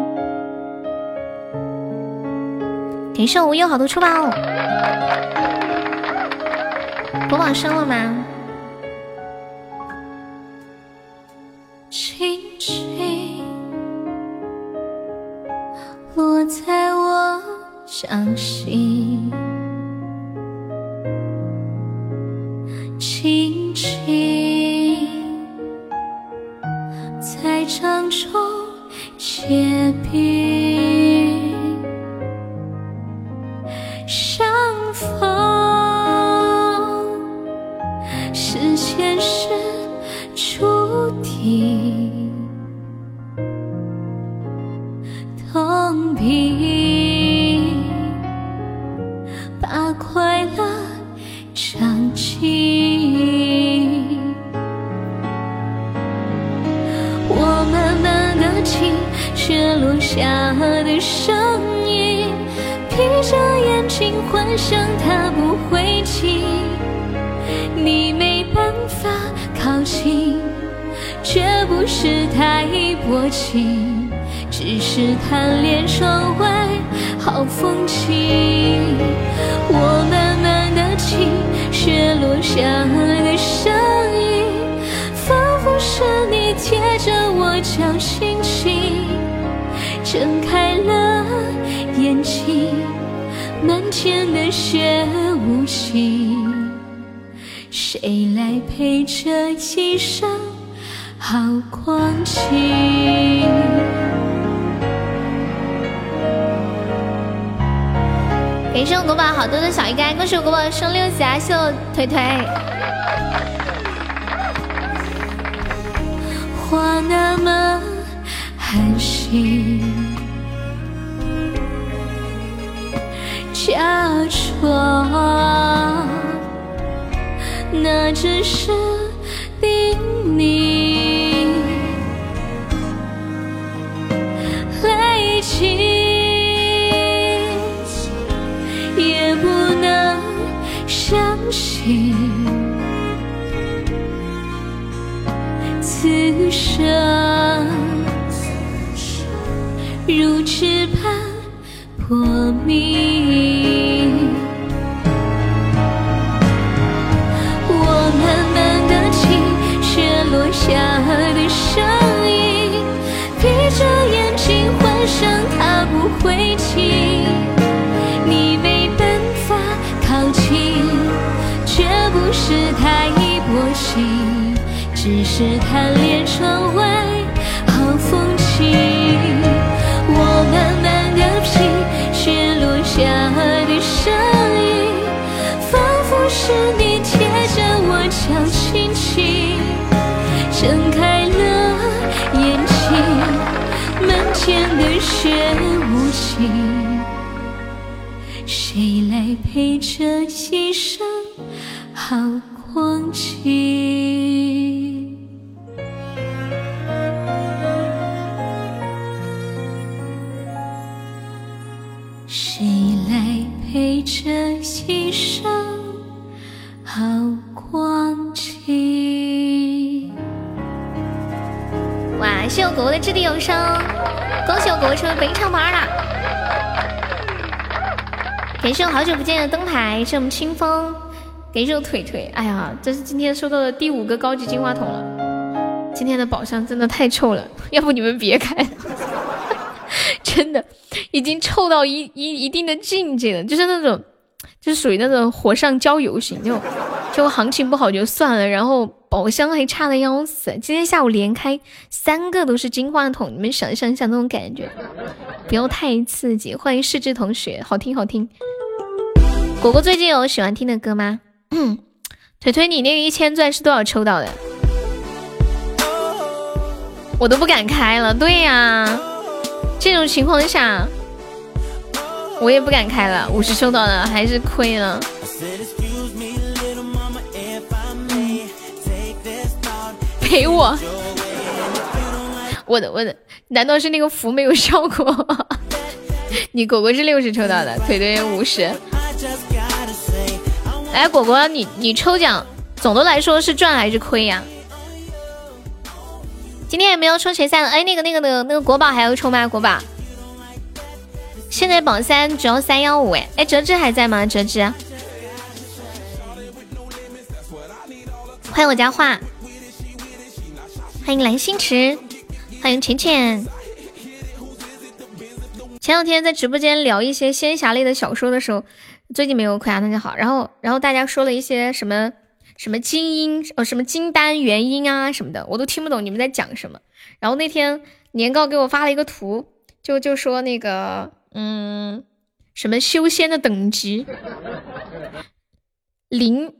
感谢我有好多出宝，国宝升了吗？轻轻落在我掌心，感，谢我们清风。感谢我腿腿，哎呀，这是今天收到的第五个高级金话筒了。今天的宝箱真的太臭了，[laughs] 要不你们别开，[laughs] 真的已经臭到一一一定的境界了，就是那种，就是属于那种火上浇油型，就就行情不好就算了，然后宝箱还差的要死。今天下午连开三个都是金话筒，你们想象一下那种感觉，不要太刺激。欢迎世志同学，好听好听。果果最近有喜欢听的歌吗？嗯，腿腿，你那个一千钻是多少抽到的？我都不敢开了。对呀，这种情况下，我也不敢开了。五十抽到的还是亏了。陪我，我的我的，难道是那个符没有效果？[laughs] 你果果是六十抽到的，腿腿五十。哎，果果，你你抽奖总的来说是赚还是亏呀？今天有没有抽前三？哎，那个那个那个那个国宝还要抽吗？国宝，现在榜三只要三幺五哎哎，哲志还在吗？哲志，欢迎我家画，欢迎蓝星驰，欢迎浅浅。前两天在直播间聊一些仙侠类的小说的时候。最近没有亏啊，那就好。然后，然后大家说了一些什么什么金音呃，什么金丹元音啊什么的，我都听不懂你们在讲什么。然后那天年糕给我发了一个图，就就说那个嗯，什么修仙的等级，零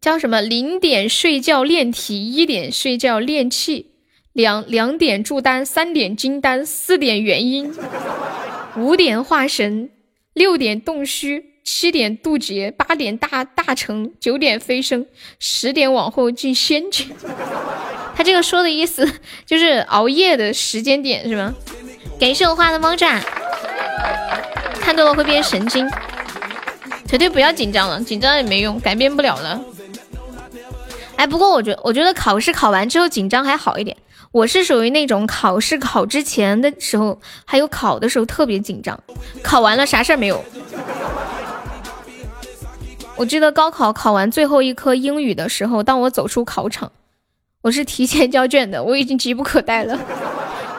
叫什么零点睡觉练体，一点睡觉练气，两两点助丹，三点金丹，四点元音，五点化神，六点洞虚。七点渡劫，八点大大成，九点飞升，十点往后进仙境。[laughs] 他这个说的意思就是熬夜的时间点是吗？感谢我画的猫爪，看多了会变神经。腿腿不要紧张了，紧张也没用，改变不了了。哎，不过我觉我觉得考试考完之后紧张还好一点。我是属于那种考试考之前的时候，还有考的时候特别紧张，考完了啥事儿没有。我记得高考考完最后一科英语的时候，当我走出考场，我是提前交卷的，我已经急不可待了。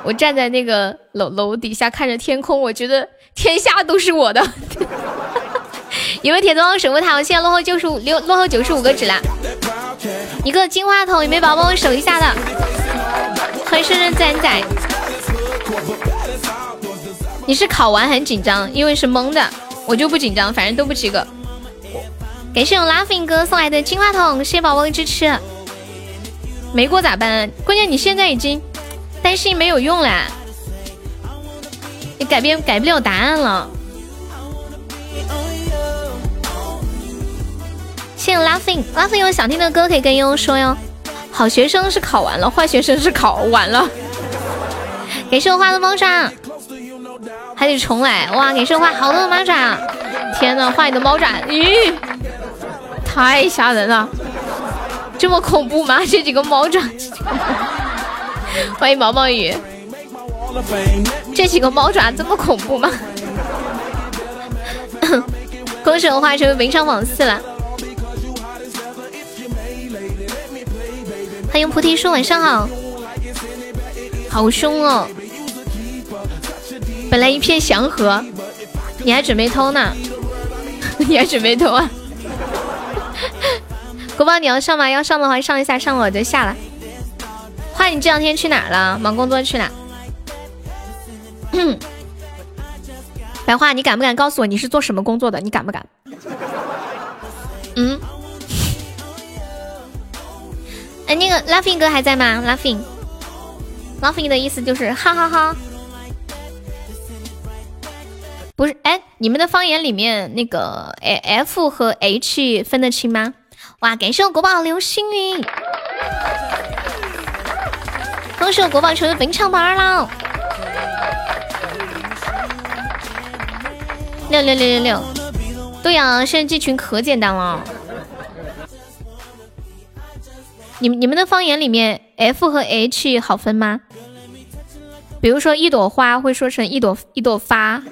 我站在那个楼楼底下看着天空，我觉得天下都是我的。有没有铁子帮我守护塔？我现在落后九十五六，落后九十五个纸啦。一个金话筒，有没有宝宝帮我守一下的？欢迎深深仔仔。你是考完很紧张，因为是蒙的，我就不紧张，反正都不及格。感谢我 Laughing 哥送来的金话筒，谢谢宝宝的支持。没过咋办？关键你现在已经担心没有用啦，你改变改不了答案了。谢谢 Laughing，Laughing 有想听的歌可以跟悠悠说哟。好学生是考完了，坏学生是考完了。感谢我花的猫爪，还得重来哇！感谢我花好多的猫爪，天呐，画你的猫爪，咦，太吓人了，这么恐怖吗？这几个猫爪，欢迎毛毛雨，这几个猫爪这么恐怖吗？恭喜我花成为名场榜四了。欢迎菩提树，晚上好。好凶哦！本来一片祥和，你还准备偷呢？[laughs] 你还准备偷啊？国宝你要上吗？要上的话上一下，上了我就下了。花，你这两天去哪了？忙工作去哪？[coughs] 白话，你敢不敢告诉我你是做什么工作的？你敢不敢？嗯。哎，那个 Laughing 哥还在吗？Laughing，Laughing 的意思就是哈哈哈。不是，哎，你们的方言里面那个 F 和 H 分得清吗？哇，感谢我国宝流星雨，恭喜我国宝成为本场榜二了。六六六六六，对呀，现在这群可简单了。你们你们的方言里面 F 和 H 好分吗？比如说一朵花会说成一朵一朵发，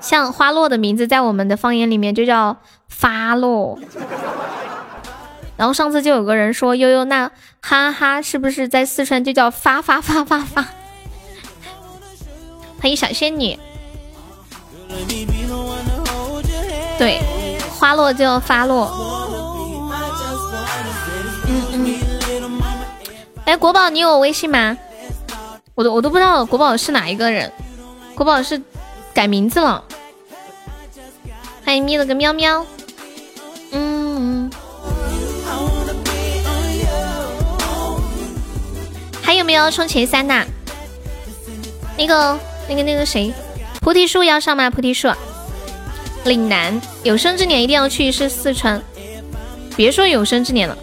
像花落的名字在我们的方言里面就叫发落。然后上次就有个人说悠悠那哈哈是不是在四川就叫发发发发发？欢迎小仙女。对，花落就要发落。哎，国宝，你有微信吗？我都我都不知道国宝是哪一个人。国宝是改名字了。欢迎咪了个喵喵。嗯。还有没有冲前三的？那个那个那个谁？菩提树要上吗？菩提树。岭南有生之年一定要去是四川。别说有生之年了，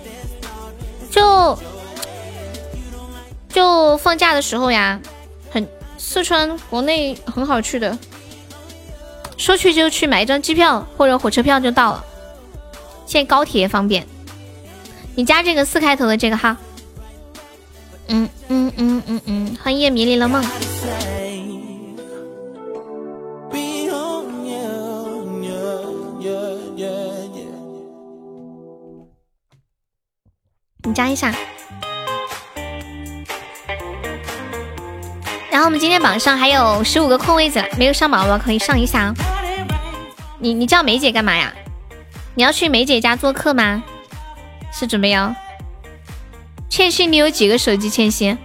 就。就放假的时候呀，很四川国内很好去的，说去就去，买一张机票或者火车票就到了。现在高铁也方便，你加这个四开头的这个号。嗯嗯嗯嗯嗯，欢迎夜迷离了梦。你加一下。然后我们今天榜上还有十五个空位子，没有上榜的可以上一下。你你叫梅姐干嘛呀？你要去梅姐家做客吗？是准备要？倩欣，你有几个手机？倩欣，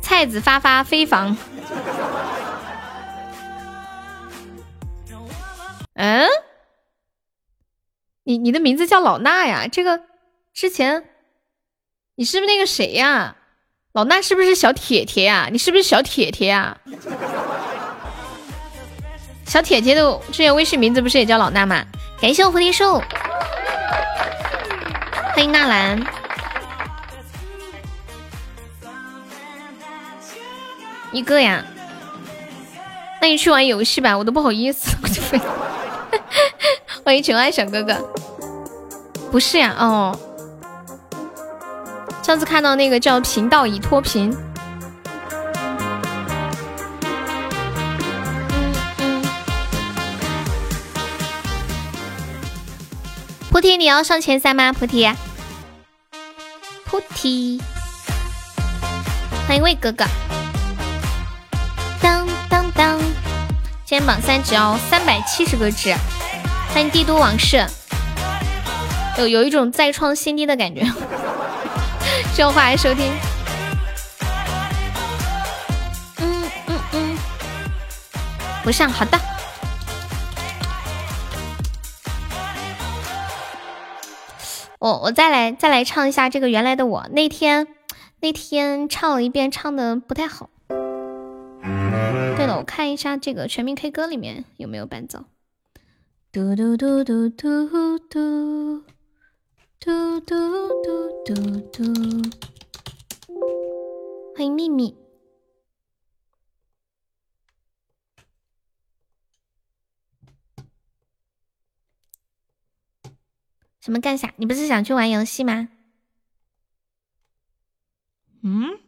菜子发发飞房。嗯？你你的名字叫老衲呀？这个之前你是不是那个谁呀？老衲是不是小铁铁呀？你是不是小铁铁呀？小铁铁的之前微信名字不是也叫老衲吗？感谢我菩提树，欢迎纳兰，一个呀？那你去玩游戏吧，我都不好意思。[laughs] 欢迎穷爱小哥哥，不是呀？哦。上次看到那个叫频道已脱贫，菩提你要上前三吗？菩提，菩提，欢迎魏哥哥，当，今天榜三只要三百七十个值，欢迎帝都往事，有有一种再创新低的感觉。[laughs] 这话来收听，嗯嗯嗯，不上好的。我我再来再来唱一下这个原来的我，那天那天唱了一遍，唱的不太好。我看一下这个全民 K 歌里面有没有伴奏。嘟嘟嘟嘟嘟嘟嘟嘟嘟嘟嘟。欢迎秘密。什么干啥？你不是想去玩游戏吗？嗯？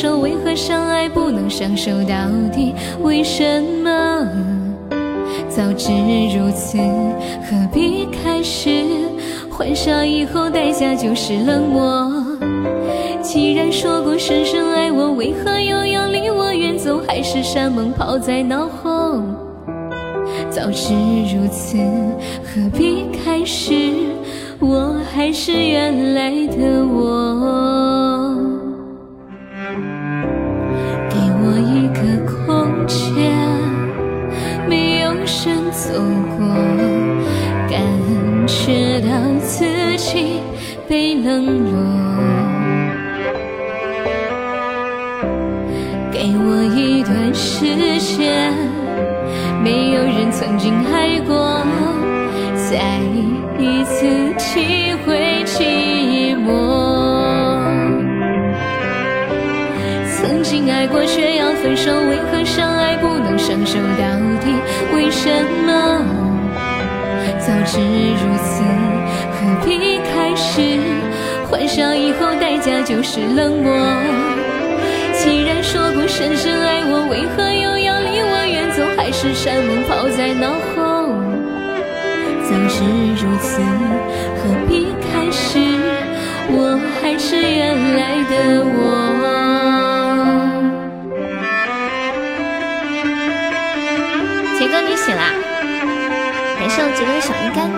手，为何相爱不能相守到底？为什么？早知如此，何必开始？欢笑以后，代价就是冷漠。既然说过深深爱我，为何又要离我远走？海誓山盟抛在脑后。早知如此，何必开始？我还是原来的我。是冷漠。既然说过深深爱我，为何又要离我远走？海誓山盟抛在脑后。早知如此，何必开始？我还是原来的我。杰哥，你醒啦？感谢杰哥的小鱼干。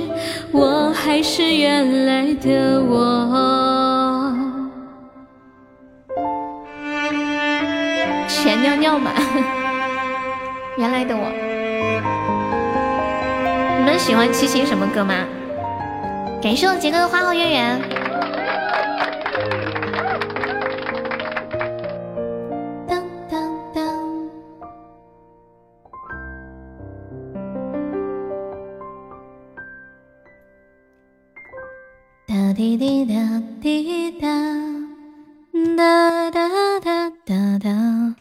还是原来的我。前尿尿嘛 [laughs] 原来的我。你们喜欢齐秦什么歌吗？感谢我杰哥的花好月圆。滴答滴答，哒哒哒哒哒。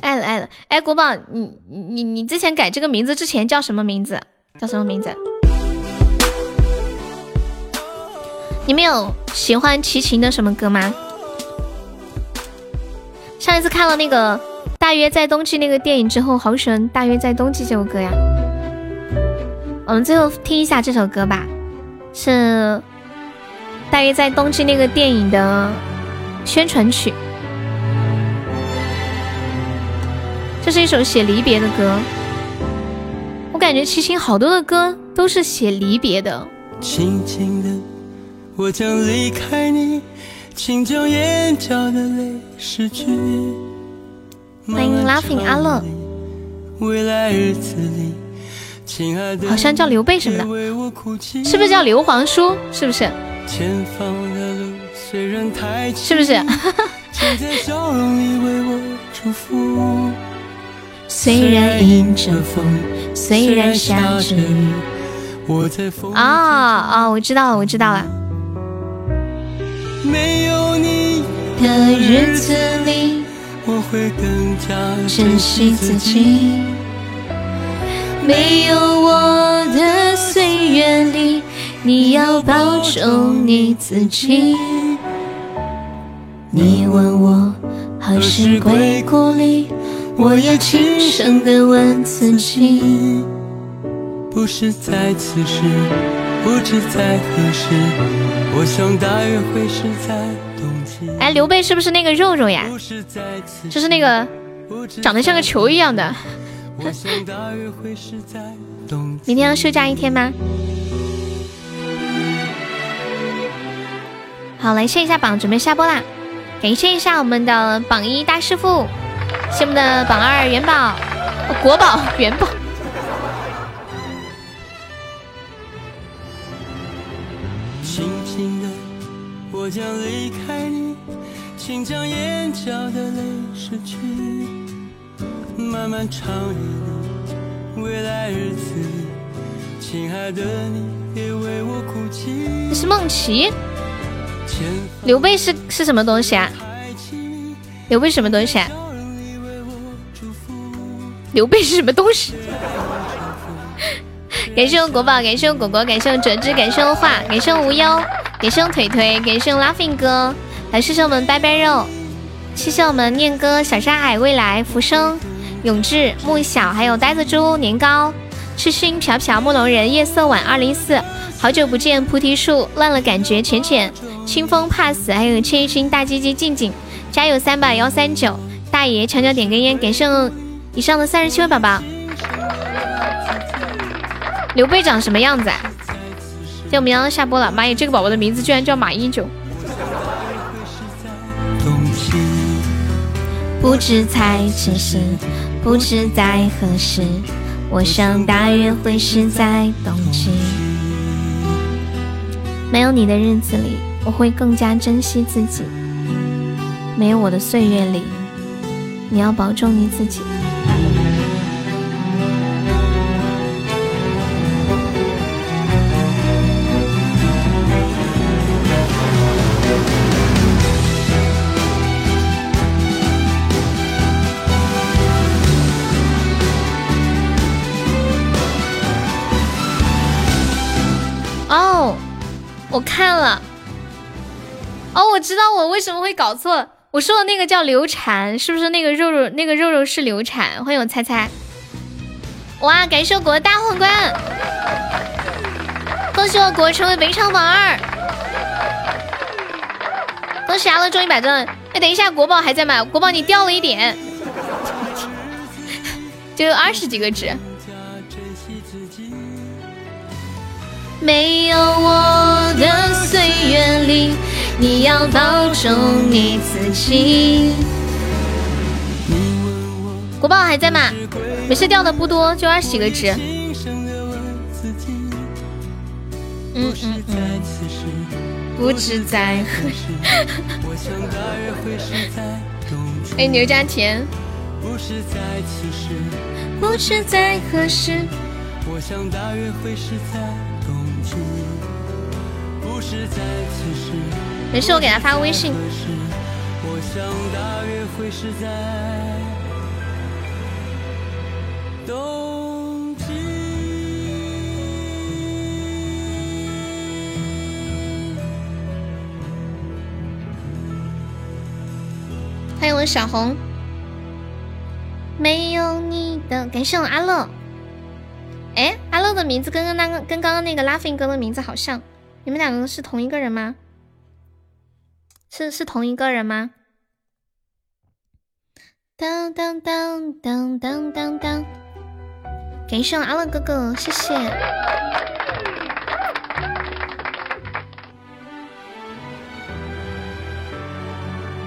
爱了爱了，哎，国宝，你你你之前改这个名字之前叫什么名字？叫什么名字？你们有喜欢齐秦的什么歌吗？上一次看了那个《大约在冬季》那个电影之后，好喜欢《大约在冬季》这首歌呀。我们最后听一下这首歌吧，是《大约在冬季》那个电影的宣传曲。这是一首写离别的歌，我感觉齐秦好多的歌都是写离别的。轻轻的，我将离开你，请将眼角的泪拭去。欢迎 Laughing 阿乐。未来日子里，亲爱的，好像叫刘备什么的，是不是叫刘皇叔？是不是？前方的路虽然太是不是？请在笑容里为我祝福。虽然迎着风，虽然下着雨，我在风啊啊！我知道了，我知道了。没有你的日子里，我会更加珍惜自己。没有我的岁月里，你要保重你自己。你问我何时归故里？我也轻声地问自己，不是在此时，不知在何时。我想大约会是在冬季。哎，刘备是不是那个肉肉呀？就是那个长得像个球一样的。明天要休假一天吗？好，来谢一下榜，准备下播啦！感谢一下我们的榜一大师傅。谢我们的榜二元宝，国宝元宝。轻轻的，我将离开你，请将眼角的泪拭去。漫漫长夜里，未来日子里，亲爱的你别为我哭泣。这是梦琪。刘备是是什么东西啊？刘备什么东西啊？刘备是什么东西？[laughs] 感谢我国宝，感谢我果果，感谢我哲之，感谢我画，感谢我无忧，感谢我腿腿，感谢我 laughing 哥，来谢谢我们拜拜肉，谢谢我们念哥，小沙海，未来，浮生，永志，木小，还有呆子猪，年糕，痴心，飘飘，木龙人，夜色晚，二零四，好久不见，菩提树，乱了感觉，浅浅，清风怕死，还有千心大鸡鸡，静静，加油三百幺三九，大爷，悄悄点根烟，感谢。以上的三十七位宝宝，刘备长什么样子啊？就我们要下播了，妈耶，这个宝宝的名字居然叫马英九。不知在此时，不知在何时，我想大约会是在冬季。没有你的日子里，我会更加珍惜自己。没有我的岁月里，你要保重你自己。哦我看了，哦，我知道我为什么会搞错。我说的那个叫流产，是不是那个肉肉？那个肉肉是流产？欢迎我猜猜。哇，感谢我国大皇冠，恭喜我国成为本场榜二，恭喜阿乐中一百钻。哎，等一下，国宝还在吗？国宝你掉了一点，就有二十几个值。没有我的岁月里，你要保重你自己。国宝还在吗？没事掉的不多，就二十几个值。嗯嗯嗯，不知在何时。哎，牛家田。不知在此时，不知在何时。我想大约会是在冬季。不是在此时。没事，我给他发个微信。我想大约会是在。欢迎我小红。没有你的，感谢我阿乐。哎，阿乐的名字跟刚那个跟刚刚那个 Laughing 哥的名字好像，你们两个是同一个人吗？是是同一个人吗？当当当当当当当，感谢我阿乐哥哥，谢谢。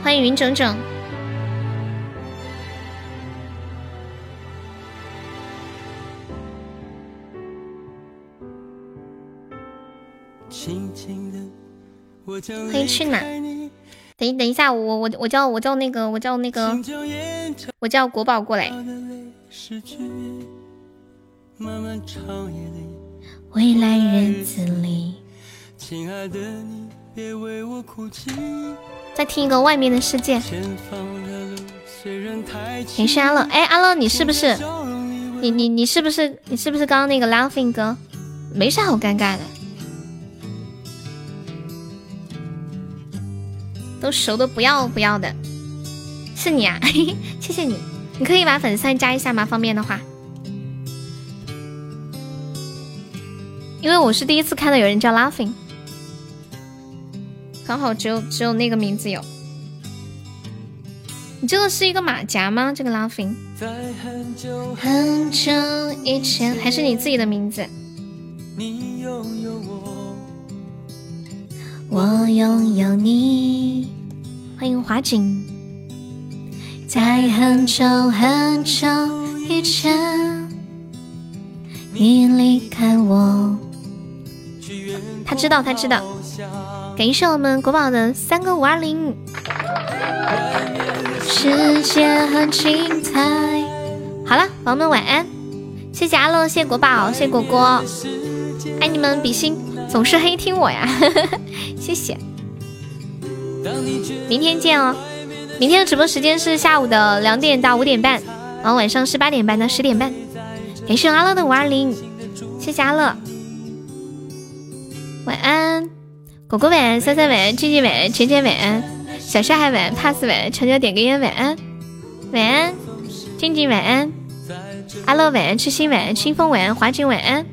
欢迎云整整。欢迎去哪？等一等一下，我我我叫我叫那个我叫那个我叫国宝过来。未来日子里，再听一个外面的世界。感谢阿乐，哎，阿乐你是不是？你你你是不是？你是不是刚刚那个 Laughing 哥？没啥好尴尬的。都熟的不要不要的，是你啊！[laughs] 谢谢你，你可以把粉丝团加一下吗？方便的话，因为我是第一次看到有人叫 Laughing，刚好只有只有那个名字有。你这个是一个马甲吗？这个 Laughing，很久很久以前，还是你自己的名字？你拥有我拥有你，欢迎华锦。在很久很久以前，你离开我。他知道，他知道。感谢我们国宝的三个五二零。世界很精彩。好了，宝宝们晚安。谢谢阿乐，谢谢国宝，谢谢果果，爱你们比心。总是黑听我呀，[laughs] 谢谢。明天见哦，明天的直播时间是下午的两点到五点半，然后晚上是八点半到十点半。感谢阿乐的五二零，谢谢阿乐。晚安，果果晚安，三三晚安，静静晚安，浅浅晚安，小沙海晚安，pass 晚安，长久点个烟晚安，晚安，静静晚安，阿乐晚安，痴心晚安，清风晚安，华锦晚安。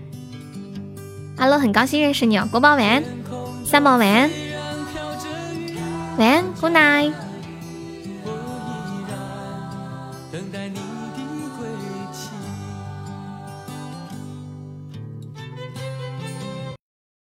Hello，很高兴认识你哦，国宝晚安，三宝晚安，晚安，Good night。